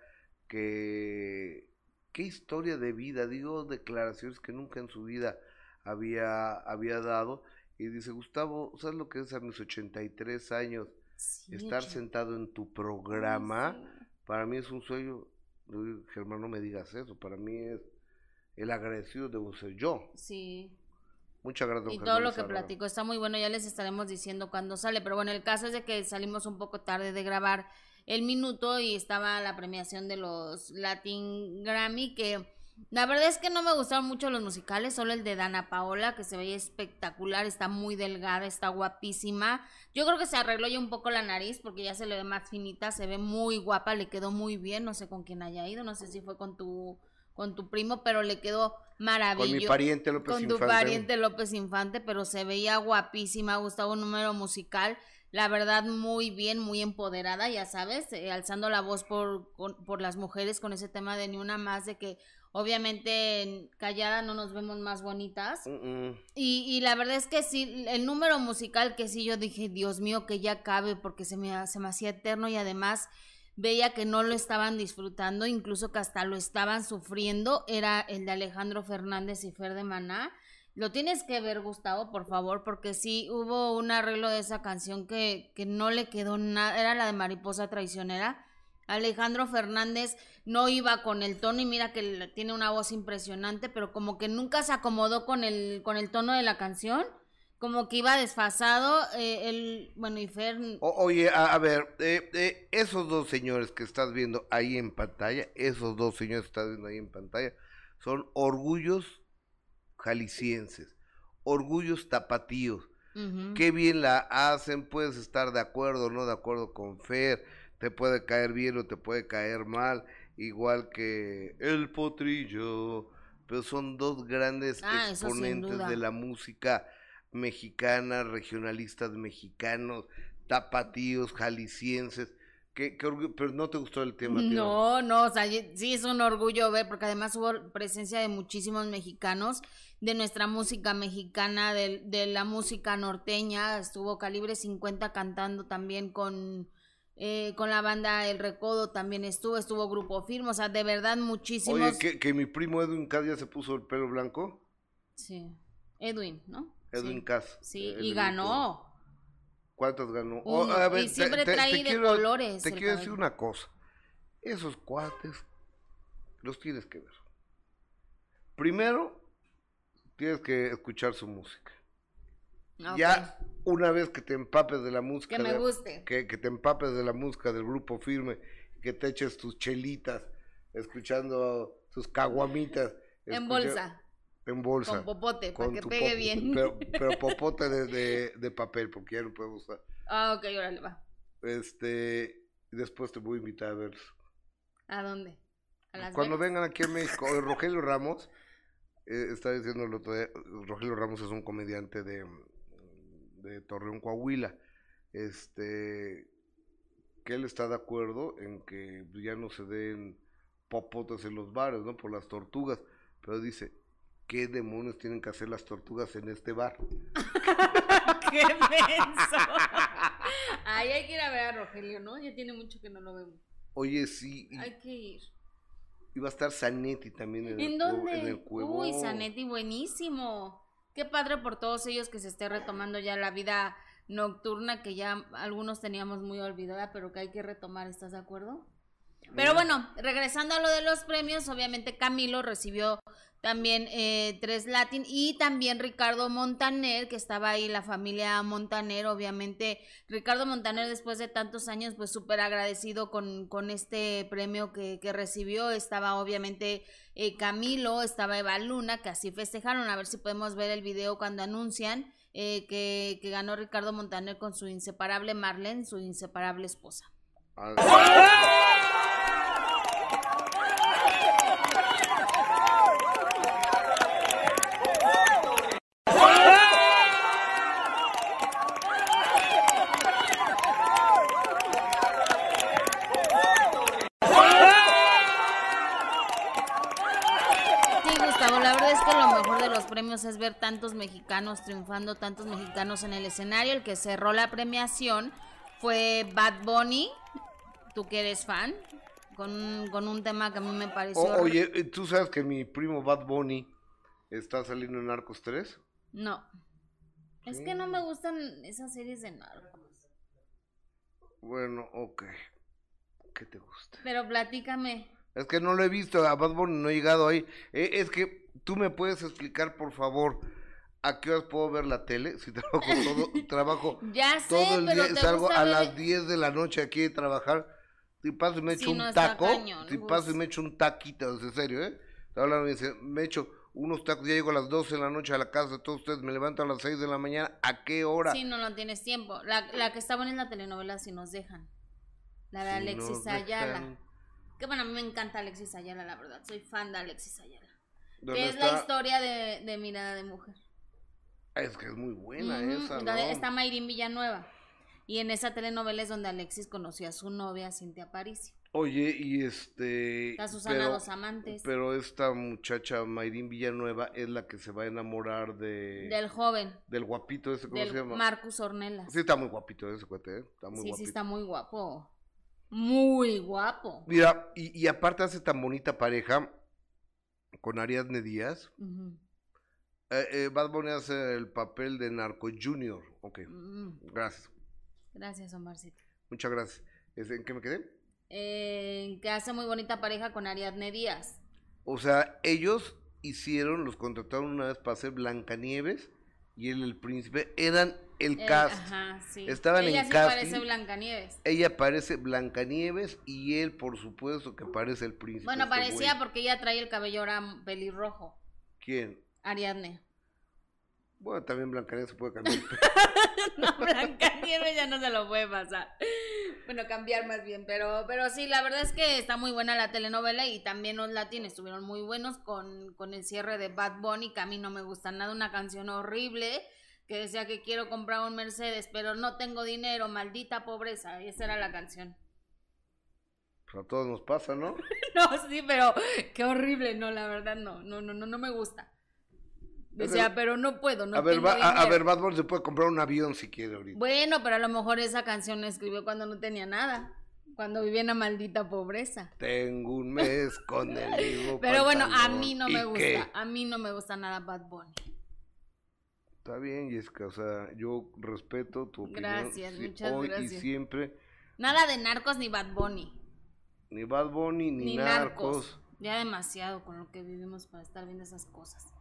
que qué historia de vida, digo declaraciones que nunca en su vida había, había dado. Y dice, Gustavo, ¿sabes lo que es a mis 83 años? Estar sentado en tu programa, para mí es un sueño. Germán, no me digas eso, para mí es el agradecido debo ser yo. Sí. Muchas gracias. Y todo lo que platico está muy bueno, ya les estaremos diciendo cuándo sale, pero bueno, el caso es de que salimos un poco tarde de grabar el minuto y estaba la premiación de los Latin Grammy que la verdad es que no me gustaron mucho los musicales, solo el de Dana Paola, que se veía espectacular, está muy delgada, está guapísima. Yo creo que se arregló ya un poco la nariz porque ya se le ve más finita, se ve muy guapa, le quedó muy bien, no sé con quién haya ido, no sé si fue con tu con tu primo, pero le quedó maravilloso. Con mi pariente López Infante. Con tu pariente López Infante, pero se veía guapísima, gustaba un número musical la verdad muy bien, muy empoderada, ya sabes, eh, alzando la voz por, por las mujeres con ese tema de ni una más, de que obviamente callada no nos vemos más bonitas. Y, y, la verdad es que sí, el número musical que sí yo dije, Dios mío, que ya cabe porque se me, se me hacía eterno y además veía que no lo estaban disfrutando, incluso que hasta lo estaban sufriendo, era el de Alejandro Fernández y Fer de Maná. Lo tienes que ver, Gustavo, por favor, porque sí hubo un arreglo de esa canción que, que no le quedó nada, era la de Mariposa Traicionera. Alejandro Fernández no iba con el tono y mira que tiene una voz impresionante, pero como que nunca se acomodó con el, con el tono de la canción, como que iba desfasado, eh, el, bueno, y Fer... oye, a, ver, eh, eh, esos dos señores que estás viendo ahí en pantalla, esos dos señores que estás viendo ahí en pantalla, son orgullos jaliscienses, orgullos tapatíos. Qué bien la hacen, puedes estar de acuerdo o no de acuerdo con Fer, te puede caer bien o te puede caer mal, igual que El Potrillo, pero son dos grandes ah, exponentes de la música mexicana, regionalistas mexicanos, tapatíos, jaliscienses, pero no te gustó el tema. No, no, o sea, sí es un orgullo ver, porque además hubo presencia de muchísimos mexicanos, de nuestra música mexicana, de, de la música norteña, estuvo Calibre 50 cantando también con, eh, con la banda El Recodo también estuvo, estuvo Grupo Firmo, o sea, de verdad muchísimos. Oye, que, que mi primo Edwin Cass ya se puso el pelo blanco. Sí, Edwin, ¿no? Edwin sí. Cass. Sí, y ganó. ¿Cuántos ganó? Oh, y siempre trae de colores. Te quiero decir una cosa. Esos cuates los tienes que ver. Primero, tienes que escuchar su música. Ya una vez que te empapes de la música. Que me guste. Que, te empapes de la música del grupo firme, que te eches tus chelitas, escuchando sus caguamitas. En bolsa. En bolsa. Con popote, para que pegue bien. Pero, <laughs> popote de, de, papel, porque ya no podemos usar. Ah, ok, órale, va. Este, después te voy a invitar a ver. ¿A dónde? ¿A las Cuando vengan aquí a México, Rogelio <laughs> Ramos, eh, está diciendo el otro día, Rogelio Ramos es un comediante de, de Torreón, Coahuila. Este, que él está de acuerdo en que ya no se den popotes en los bares, ¿no? Por las tortugas. Pero dice, ¿qué demonios tienen que hacer las tortugas en este bar? <laughs> ¡Qué menso! Ahí hay que ir a ver a Rogelio, ¿no? Ya tiene mucho que no lo vemos. Oye, sí. Hay que ir. Iba a estar Zanetti también en, ¿En el, dónde? en el cuevo. Uy, Zanetti, buenísimo. Qué padre por todos ellos que se esté retomando ya la vida nocturna que ya algunos teníamos muy olvidada, pero que hay que retomar, ¿estás de acuerdo? Pero bueno, regresando a lo de los premios, obviamente Camilo recibió también eh, tres Latin y también Ricardo Montaner, que estaba ahí la familia Montaner, obviamente. Ricardo Montaner después de tantos años pues súper agradecido con, con este premio que, que recibió, estaba obviamente eh, Camilo, estaba Eva Luna, que así festejaron, a ver si podemos ver el video cuando anuncian eh, que, que ganó Ricardo Montaner con su inseparable Marlene, su inseparable esposa. la verdad es que lo mejor de los premios es ver tantos mexicanos triunfando, tantos mexicanos en el escenario. El que cerró la premiación fue Bad Bunny, tú que eres fan, con, con un tema que a mí me pareció... Oye, ¿tú sabes que mi primo Bad Bunny está saliendo en Narcos 3? No. Es que no me gustan esas series de narcos. Bueno, ok. ¿Qué te gusta? Pero platícame. Es que no lo he visto, a Bad Bunny no he llegado ahí. Eh, es que tú me puedes explicar, por favor, a qué horas puedo ver la tele. Si trabajo todo, <laughs> trabajo Ya sé, todo el pero día, te salgo a ver- las 10 de la noche aquí a trabajar. Si paso y me echo Sí, un no taco, cañón, si paso y me echo un taquito, en serio, ¿eh? Te hablan y dicen, me echo unos tacos, ya llego a las 12 de la noche a la casa de todos ustedes, me levanto a las 6 de la mañana, ¿a qué hora? Sí, no, no tienes tiempo. La, la que está buena es la telenovela Si nos dejan. La de Si Alexis Ayala. dejan. Que bueno, a mí me encanta Alexis Ayala, la verdad. Soy fan de Alexis Ayala. ¿Dónde Que es la historia de, de Mirada de Mujer. Es que es muy buena esa, Está Mayrín Villanueva. Y en esa telenovela es donde Alexis conoció a su novia, Cintia Aparicio. Oye, y este... Está Susana Dos Amantes. Pero esta muchacha, Mayrín Villanueva, es la que se va a enamorar de... Del joven, Del guapito ese, ¿cómo del se llama? Marcus Ornelas. Sí, está muy guapito ese cuate, ¿eh? Está muy sí, guapito. sí, está muy guapo. Muy guapo. Mira, y, y aparte hace tan bonita pareja con Ariadne Díaz. Ujú. Eh, eh, Bad Bunny hace el papel de Narco Junior. Ok, Mm, gracias. Gracias, Omarcito. Muchas gracias. ¿Es- ¿En qué me quedé? Eh, que hace muy bonita pareja con Ariadne Díaz. O sea, ellos hicieron, los contrataron una vez para hacer Blancanieves y él el príncipe. Eran el Eh, cast. ajá, sí. Estaban Ella en sí casting. parece Blancanieves. Ella parece Blancanieves y él, por supuesto, que parece el príncipe. Bueno, este parecía güey. porque ella trae el cabello ahora pelirrojo. ¿Quién? Ariadne. Bueno, también Blancanieves se puede <laughs> cambiar. No, Blancanieves ya no se lo puede pasar. Bueno, cambiar más bien, pero, pero sí, la verdad es que está muy buena la telenovela y también los latines estuvieron muy buenos con, con el cierre de Bad Bunny, que a mí no me gusta nada, una canción horrible que decía que quiero comprar un Mercedes, pero no tengo dinero, maldita pobreza, y esa era la canción. Pues a todos nos pasa, ¿no? <laughs> No, sí, pero qué horrible, no, la verdad no, no, no, no, no me gusta. Decía, pero no puedo, no a, ver, tengo va- a, ver, Bad Bunny se puede comprar un avión si quiere ahorita. Bueno, pero a lo mejor esa canción la escribió cuando no tenía nada, cuando vivía en la maldita pobreza. Tengo un mes con el <laughs> mismo Pero bueno, a mí no ¿Y me gusta, qué? a mí no me gusta nada Bad Bunny. Está bien, Jessica, o sea, yo respeto tu opinión. Gracias, muchas hoy gracias. y siempre. Nada de narcos ni Bad Bunny, Ni Bad Bunny, ni, ni, narcos. narcos. Ya demasiado con lo que vivimos para estar viendo esas cosas.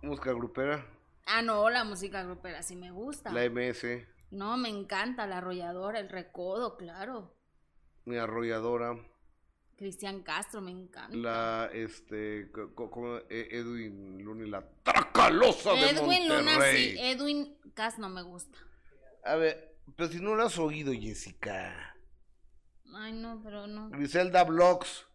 Música grupera, Ah, no, la música grupera sí me gusta. la MS, No, me encanta la arrolladora, el recodo, claro. mi arrolladora, Cristian Castro, me encanta. la, este, co- co- como eh, Edwin Luna y la Tracalosa de Edwin Luna sí, Edwin Cas no me gusta. A ver, pero si no lo has oído, Jessica. Ay, no, pero no. Griselda Vlogs.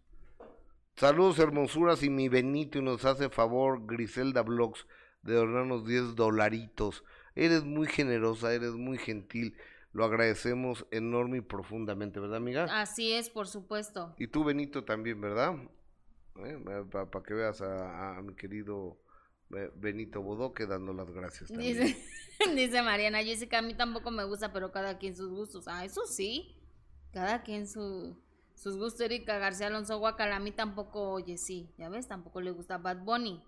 Saludos, hermosuras, y mi Benito nos hace favor, Griselda Vlogs, de donarnos 10 dolaritos. Eres muy generosa, eres muy gentil. Lo agradecemos enorme y profundamente, ¿verdad, amiga? Así es, por supuesto. Y tú, Benito, también, ¿verdad? Para que veas a, a mi querido eh, Benito Bodoque dando las gracias también. Dice, <laughs> dice Mariana Jessica, a mí tampoco me gusta, pero cada quien sus gustos. Ah, eso sí. Cada quien su, sus gustos. Erika García Alonso Guacal, a mí tampoco, oye, sí. Ya ves, tampoco le gusta Bad Bunny.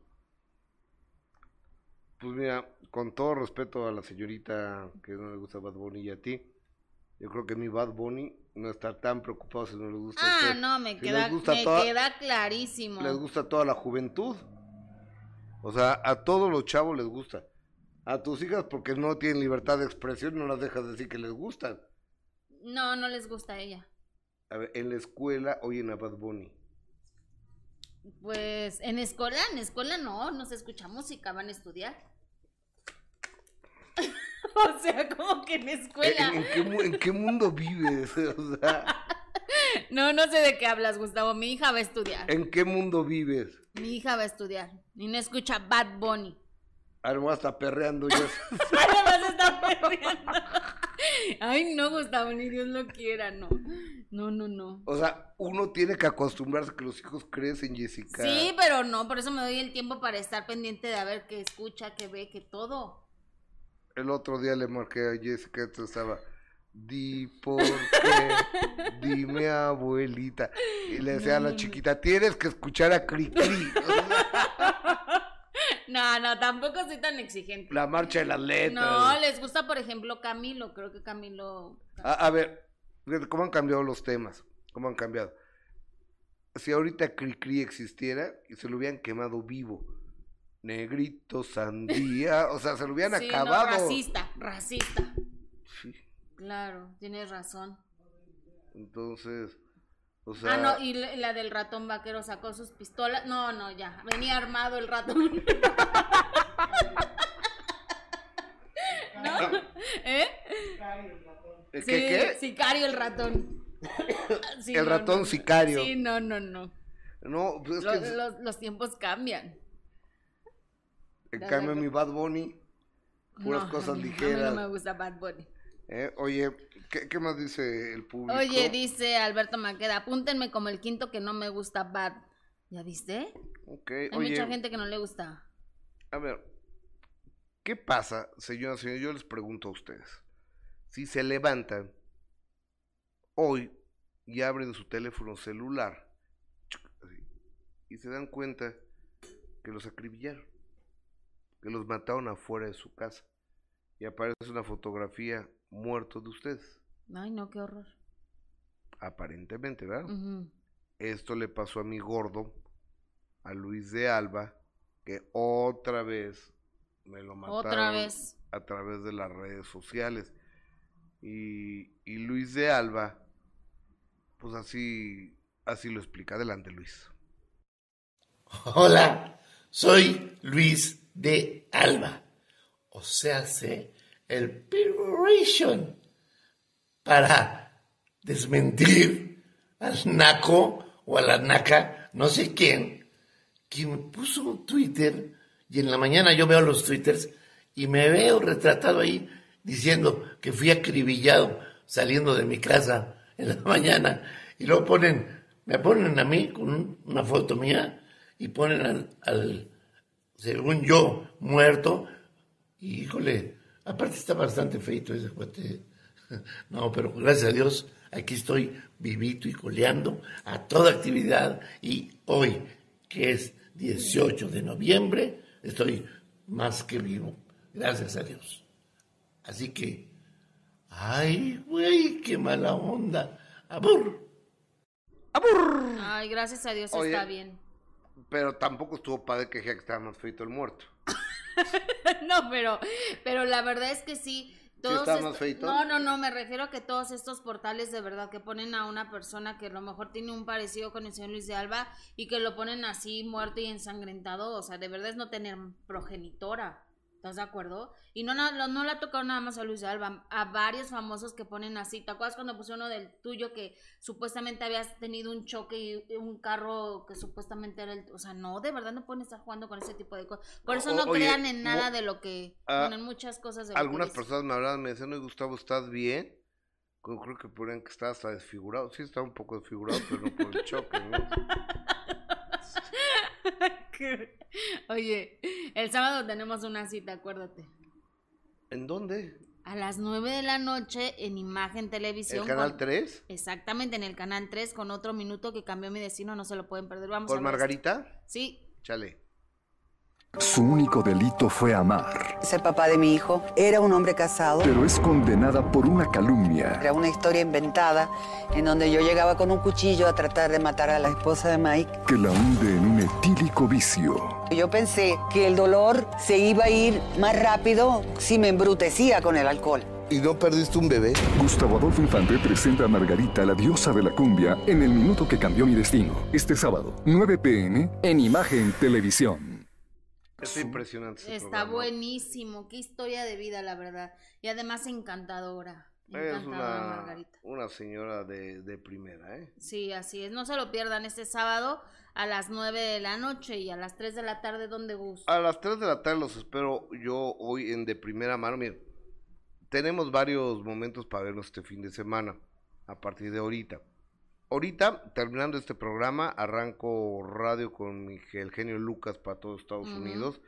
Pues mira, con todo respeto a la señorita que no le gusta Bad Bunny y a ti, yo creo que mi Bad Bunny no está tan preocupado si no les gusta a Ah, no, me Si queda, gusta me toda- queda clarísimo. Les gusta a toda la juventud. O sea, a todos los chavos les gusta. A tus hijas porque no tienen libertad de expresión no las dejas decir que les gustan. No, no les gusta a ella. A ver, en la escuela oyen a Bad Bunny. Pues en escuela, en escuela no, no se escucha música, van a estudiar. <laughs> o sea, como que en escuela. ¿En, en qué, en qué mundo vives? <laughs> O sea, No, no sé de qué hablas, Gustavo. Mi hija va a estudiar. ¿en qué mundo vives? Mi hija va a estudiar. Y no escucha Bad Bunny. Además está perreando ya. <laughs> Además está perreando. Ay, no, Gustavo, ni Dios lo quiera, no. No, no, no. O sea, uno tiene que acostumbrarse a que los hijos crecen, Jessica. Sí, pero no, por eso me doy el tiempo para estar pendiente de a ver qué escucha, qué ve, qué todo. El otro día le marqué a Jessica, entonces estaba, di por qué, dime abuelita. Y le decía a la chiquita, tienes que escuchar a Cricri. <laughs> No, no, tampoco soy tan exigente. La marcha de las letras. No, les gusta, por ejemplo, Camilo. Creo que Camilo. A, a ver, ¿cómo han cambiado los temas? ¿Cómo han cambiado? Si ahorita Cricri existiera y se lo hubieran quemado vivo, negrito, sandía, <laughs> o sea, se lo hubieran Sí, acabado. No, racista, racista. Sí, Claro, tienes razón. entonces, o sea, ah, no, y la del ratón vaquero sacó sus pistolas. No, no, ya. Venía armado el ratón. <laughs> ¿No? ¿Eh? ¿qué, Sí, qué? Sicario el ratón. <coughs> Sí, El no, ratón no. sicario. Sí, no, no, no. No, pues es Lo- que los, los tiempos cambian. en cambio mi Bad Bunny, puras No, cosas ligeras. A mí no me gusta Bad Bunny. ¿eh? Oye, ¿qué, qué más dice el público? Oye, dice Alberto Maqueda, apúntenme como el quinto que no me gusta Bad. ¿Ya viste? Ok, Hay oye, mucha gente que no le gusta. a ver, ¿qué pasa, señoras y señores? Yo les pregunto a ustedes. Si se levantan hoy y abren su teléfono celular y se dan cuenta que los acribillaron, que los mataron afuera de su casa y aparece una fotografía muerto de ustedes, Ay, no, qué horror. aparentemente, ¿verdad? Esto le pasó a mi gordo, a Luis de Alba, que otra vez me lo mataron Otra vez. a través de las redes sociales. Y, y Luis de Alba, pues así, así lo explica. Adelante, Luis. Hola, soy Luis de Alba. O sea, sé el Peroration para desmentir al naco o a la naca, no sé quién, me puso un Twitter y en la mañana yo veo los Twitters y me veo retratado ahí diciendo que fui acribillado saliendo de mi casa en la <laughs> mañana y luego ponen, me ponen a mí con un- una foto mía y ponen al, al, según yo, muerto. Y híjole, aparte está bastante feito ese cuate. <laughs> No, pero gracias a Dios, aquí estoy vivito y coleando a toda actividad. Y hoy, que es 18 de noviembre, estoy más que vivo. Gracias a Dios. Así que, ay, güey, qué mala onda. Abur. Ay, gracias a Dios Oye. está bien. Pero tampoco estuvo padre que dijera que estaba más feito el muerto. <laughs> no, pero, pero la verdad es que sí. Todos está esto- más feito? No, no, no, me refiero a que todos estos portales de verdad que ponen a una persona que a lo mejor tiene un parecido con el señor Luis de Alba y que lo ponen así muerto y ensangrentado, o sea, de verdad es no tener progenitora. ¿Estás de acuerdo? Y no, no, no le ha tocado nada más a Luis Alba, a varios famosos que ponen así. ¿Te acuerdas cuando puse uno del tuyo que supuestamente habías tenido un choque y un carro que supuestamente era el... O sea, no, de verdad no pueden estar jugando con ese tipo de cosas. Por eso O- no oye, crean en nada de lo que... ah, bueno, en muchas cosas de Algunas personas me hablaban, me decían, Gustavo, ¿estás bien? Yo creo que ponían que estaba hasta desfigurado. Sí, estaba un poco desfigurado, pero no por el <laughs> choque, ¿no? Oye, el sábado tenemos una cita, acuérdate. ¿En dónde? A las 9 de la noche en Imagen Televisión. ¿El Canal con- 3? Exactamente, en el Canal 3 con otro minuto que cambió mi destino, no se lo pueden perder. Vamos a ¿Con esto. Margarita? Sí. Chale. Su único delito fue amar, Es el papá de mi hijo. Era un hombre casado. pero es condenada por una calumnia. Era una historia inventada en donde yo llegaba con un cuchillo a tratar de matar a la esposa de Mike. que la hunde en un etílico vicio. Yo pensé que el dolor se iba a ir más rápido si me embrutecía con el alcohol. ¿Y no perdiste un bebé? Gustavo Adolfo Infante presenta a Margarita, la diosa de la cumbia, en el minuto que cambió mi destino. Este sábado, 9 pm, en Imagen Televisión. Está impresionante. ese Está programa. buenísimo, qué historia de vida, la verdad. Y además encantadora. Es una, una señora de, de, primera, ¿eh? Sí, así es. No se lo pierdan este sábado a las 9 de la noche y a las 3 de la tarde, ¿dónde gusta? A las 3 de la tarde los espero yo hoy en de primera mano. Miren, tenemos varios momentos para vernos este fin de semana, a partir de ahorita. Ahorita, terminando este programa, arranco radio con el genio Lucas para todo Estados Unidos.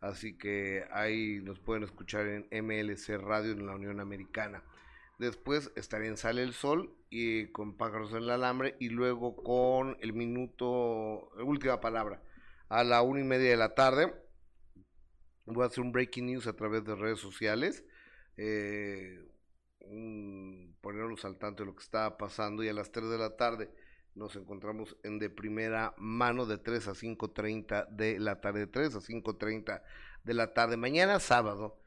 Así que ahí nos pueden escuchar en MLC Radio en la Unión Americana. Después estaré en Sale el Sol y con Pájaros en el Alambre y luego con el minuto, última palabra, a la una y media de la tarde. Voy a hacer un breaking news a través de redes sociales. Eh, ponernos al tanto de lo que está pasando y a las 3 de la tarde nos encontramos en de primera mano de 3 a 5.30 de la tarde, de 3 a 5.30 de la tarde. Mañana sábado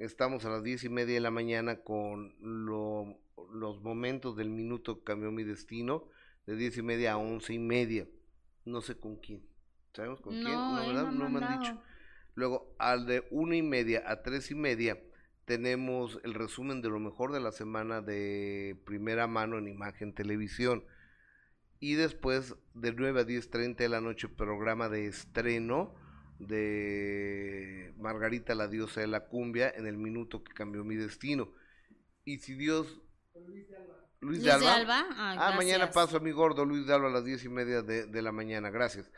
Estamos a las diez y media de la mañana con los momentos del minuto que cambió mi destino, de diez y media a once y media. No sé con quién. ¿Sabemos con quién? No, ¿verdad? no, me han dicho. Luego, al de una y media a tres y media, tenemos el resumen de lo mejor de la semana de primera mano en imagen televisión. Y después, de 9 a 10.30 de la noche, programa de estreno de Margarita la diosa de la cumbia en el minuto que cambió mi destino. Y si Dios... Luis de Alba. ah, mañana paso a mi gordo Luis de Alba a las diez y media de, la mañana, gracias.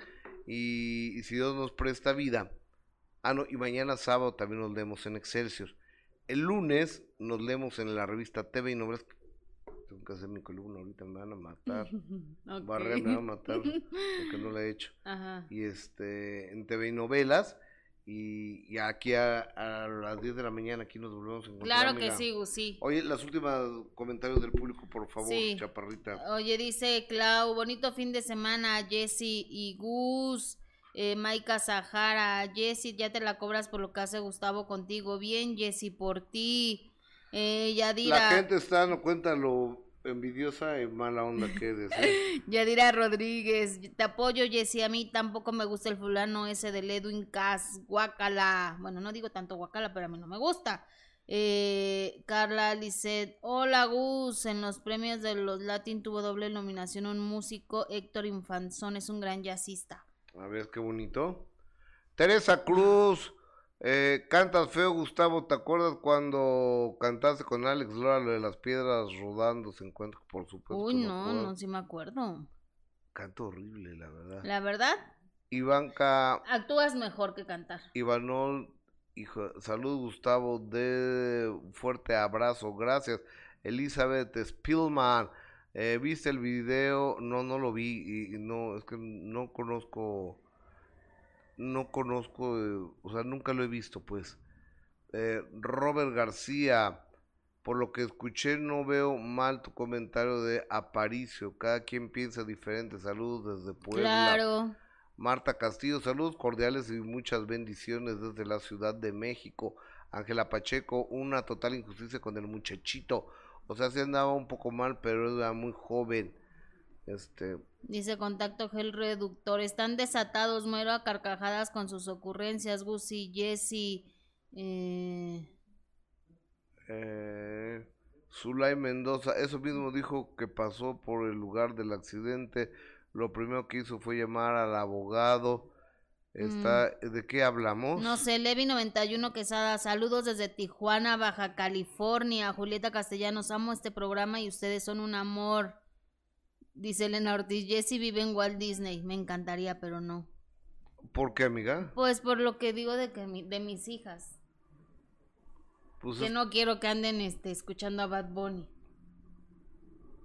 Y, si Dios nos presta vida. Ah, no, y mañana sábado también nos leemos en Excelsior. El lunes nos leemos en la revista TV y Novelas tengo que hacer mi columna ahorita, me van a matar. <laughs> okay. me va a matar porque no la he hecho. <laughs> Y este, en TV y novelas. Y, aquí a, las 10 de la mañana aquí nos volvemos a encontrar. Claro que sí, sí. Oye, las últimas comentarios del público, por favor, Chaparrita. Oye, dice Clau, bonito fin de semana, Jessy y Gus. Eh, Maika Sahara, Jessy, ya te la cobras por lo que hace Gustavo contigo. Bien, Jessy, por ti. Eh, Yadira. La gente está dando cuenta lo envidiosa y mala onda que eres. ¿eh? <laughs> Yadira Rodríguez, te apoyo, Jessy. A mí tampoco me gusta el fulano ese del Edwin Cass, guacala. Bueno, no digo tanto guacala, pero a mí no me gusta. Eh, Carla Lisset, hola Gus, en los premios de los Latin tuvo doble nominación un músico, Héctor Infanzón, es un gran jazzista. A ver, qué bonito. Teresa Cruz, eh, cantas feo, Gustavo. ¿Te acuerdas cuando cantaste con Alex Lora lo de las piedras rodando? Se encuentra, por supuesto. Uy, no, no, sí me acuerdo. Canto horrible, la verdad. ¿La verdad? Ivanka. Actúas mejor que cantar. Ivanol, hijo, salud, Gustavo. De fuerte abrazo, gracias. Elizabeth Spillman. Eh, ¿Viste el video? No, no lo vi. y no, es que no conozco no conozco, eh, o sea, nunca lo he visto, pues. Eh, Robert García, por lo que escuché, no veo mal tu comentario de Aparicio. Cada quien piensa diferente. Saludos desde Puebla. Claro. Marta Castillo, saludos cordiales y muchas bendiciones desde la Ciudad de México. Ángela Pacheco, una total injusticia con el muchachito. O sea, se andaba un poco mal, pero era muy joven. Este. Dice contacto gel reductor. Están desatados, muero a carcajadas con sus ocurrencias. Gusi, Jesse. Eh... Eh, Zulay Mendoza, eso mismo dijo que pasó por el lugar del accidente. Lo primero que hizo fue llamar al abogado. Está, mm. ¿De qué hablamos? No sé, Levi 91 Quesada, saludos desde Tijuana, Baja California. Julieta Castellanos, amo este programa y ustedes son un amor. Dice Elena Ortiz, Jessie vive en Walt Disney. Me encantaría, pero no. ¿Por qué, amiga? Pues por lo que digo de que de mis hijas. Pues que no quiero que anden este, escuchando a Bad Bunny.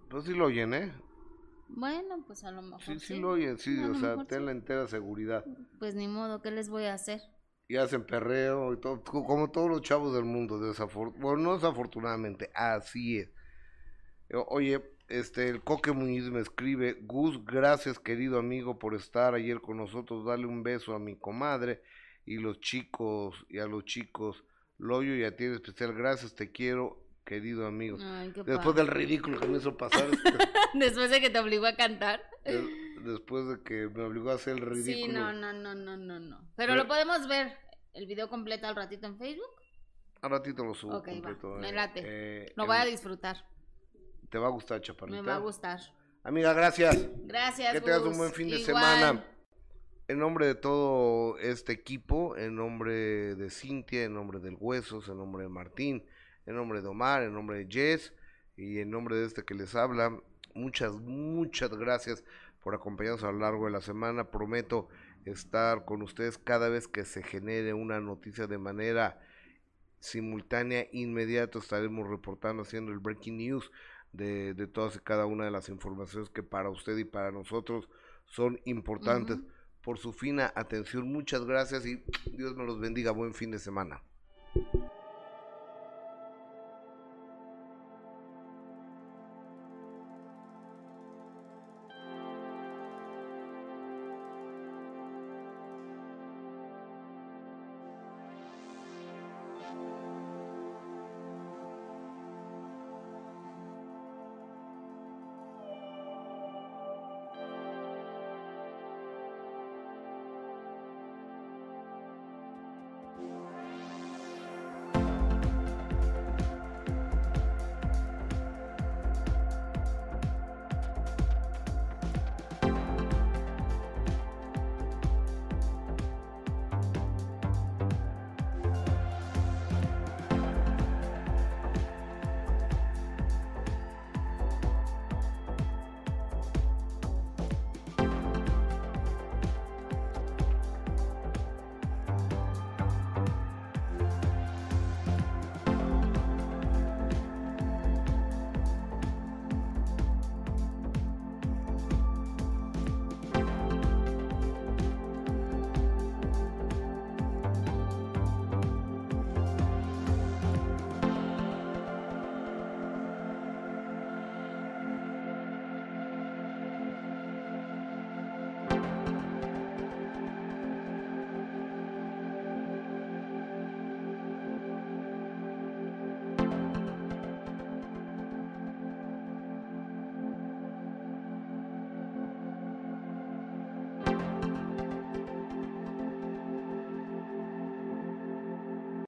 Pues sí lo oyen, ¿eh? Bueno, pues a lo mejor. Sí, sí, lo oyen, sí, o sea, ten la entera seguridad. Pues ni modo, ¿qué les voy a hacer? Y hacen perreo y todo, como todos los chavos del mundo, desafortunadamente. Bueno, no desafortunadamente, así es. Oye, este, el Coque Muñiz me escribe, Gus, gracias querido amigo por estar ayer con nosotros, dale un beso a mi comadre y los chicos y a los chicos, Loyo y a ti en especial, gracias, te quiero, querido amigo. Después del ridículo que me hizo pasar. <laughs> Este, después de que te obligó a cantar. después de que me obligó a hacer el ridículo. Sí, no, no, no, no, no, no. Pero, lo podemos ver, el video completo al ratito en Facebook. Al ratito lo subo Ok, va, completo. me eh, late. eh, Lo voy a disfrutar. ¿Te va a gustar, chaparrita? Me va a gustar. Amiga, gracias. Gracias, Que tengas un buen fin de Igual. semana. En nombre de todo este equipo, en nombre de Cintia, en nombre del Huesos, en nombre de Martín, en nombre de Omar, en nombre de Jess y en nombre de este que les habla, muchas, muchas gracias por acompañarnos a lo largo de la semana. Prometo estar con ustedes cada vez que se genere una noticia de manera simultánea, inmediato, estaremos reportando, haciendo el breaking news de, de todas y cada una de las informaciones que para usted y para nosotros son importantes. Por su fina atención, muchas gracias y Dios me los bendiga. Buen fin de semana.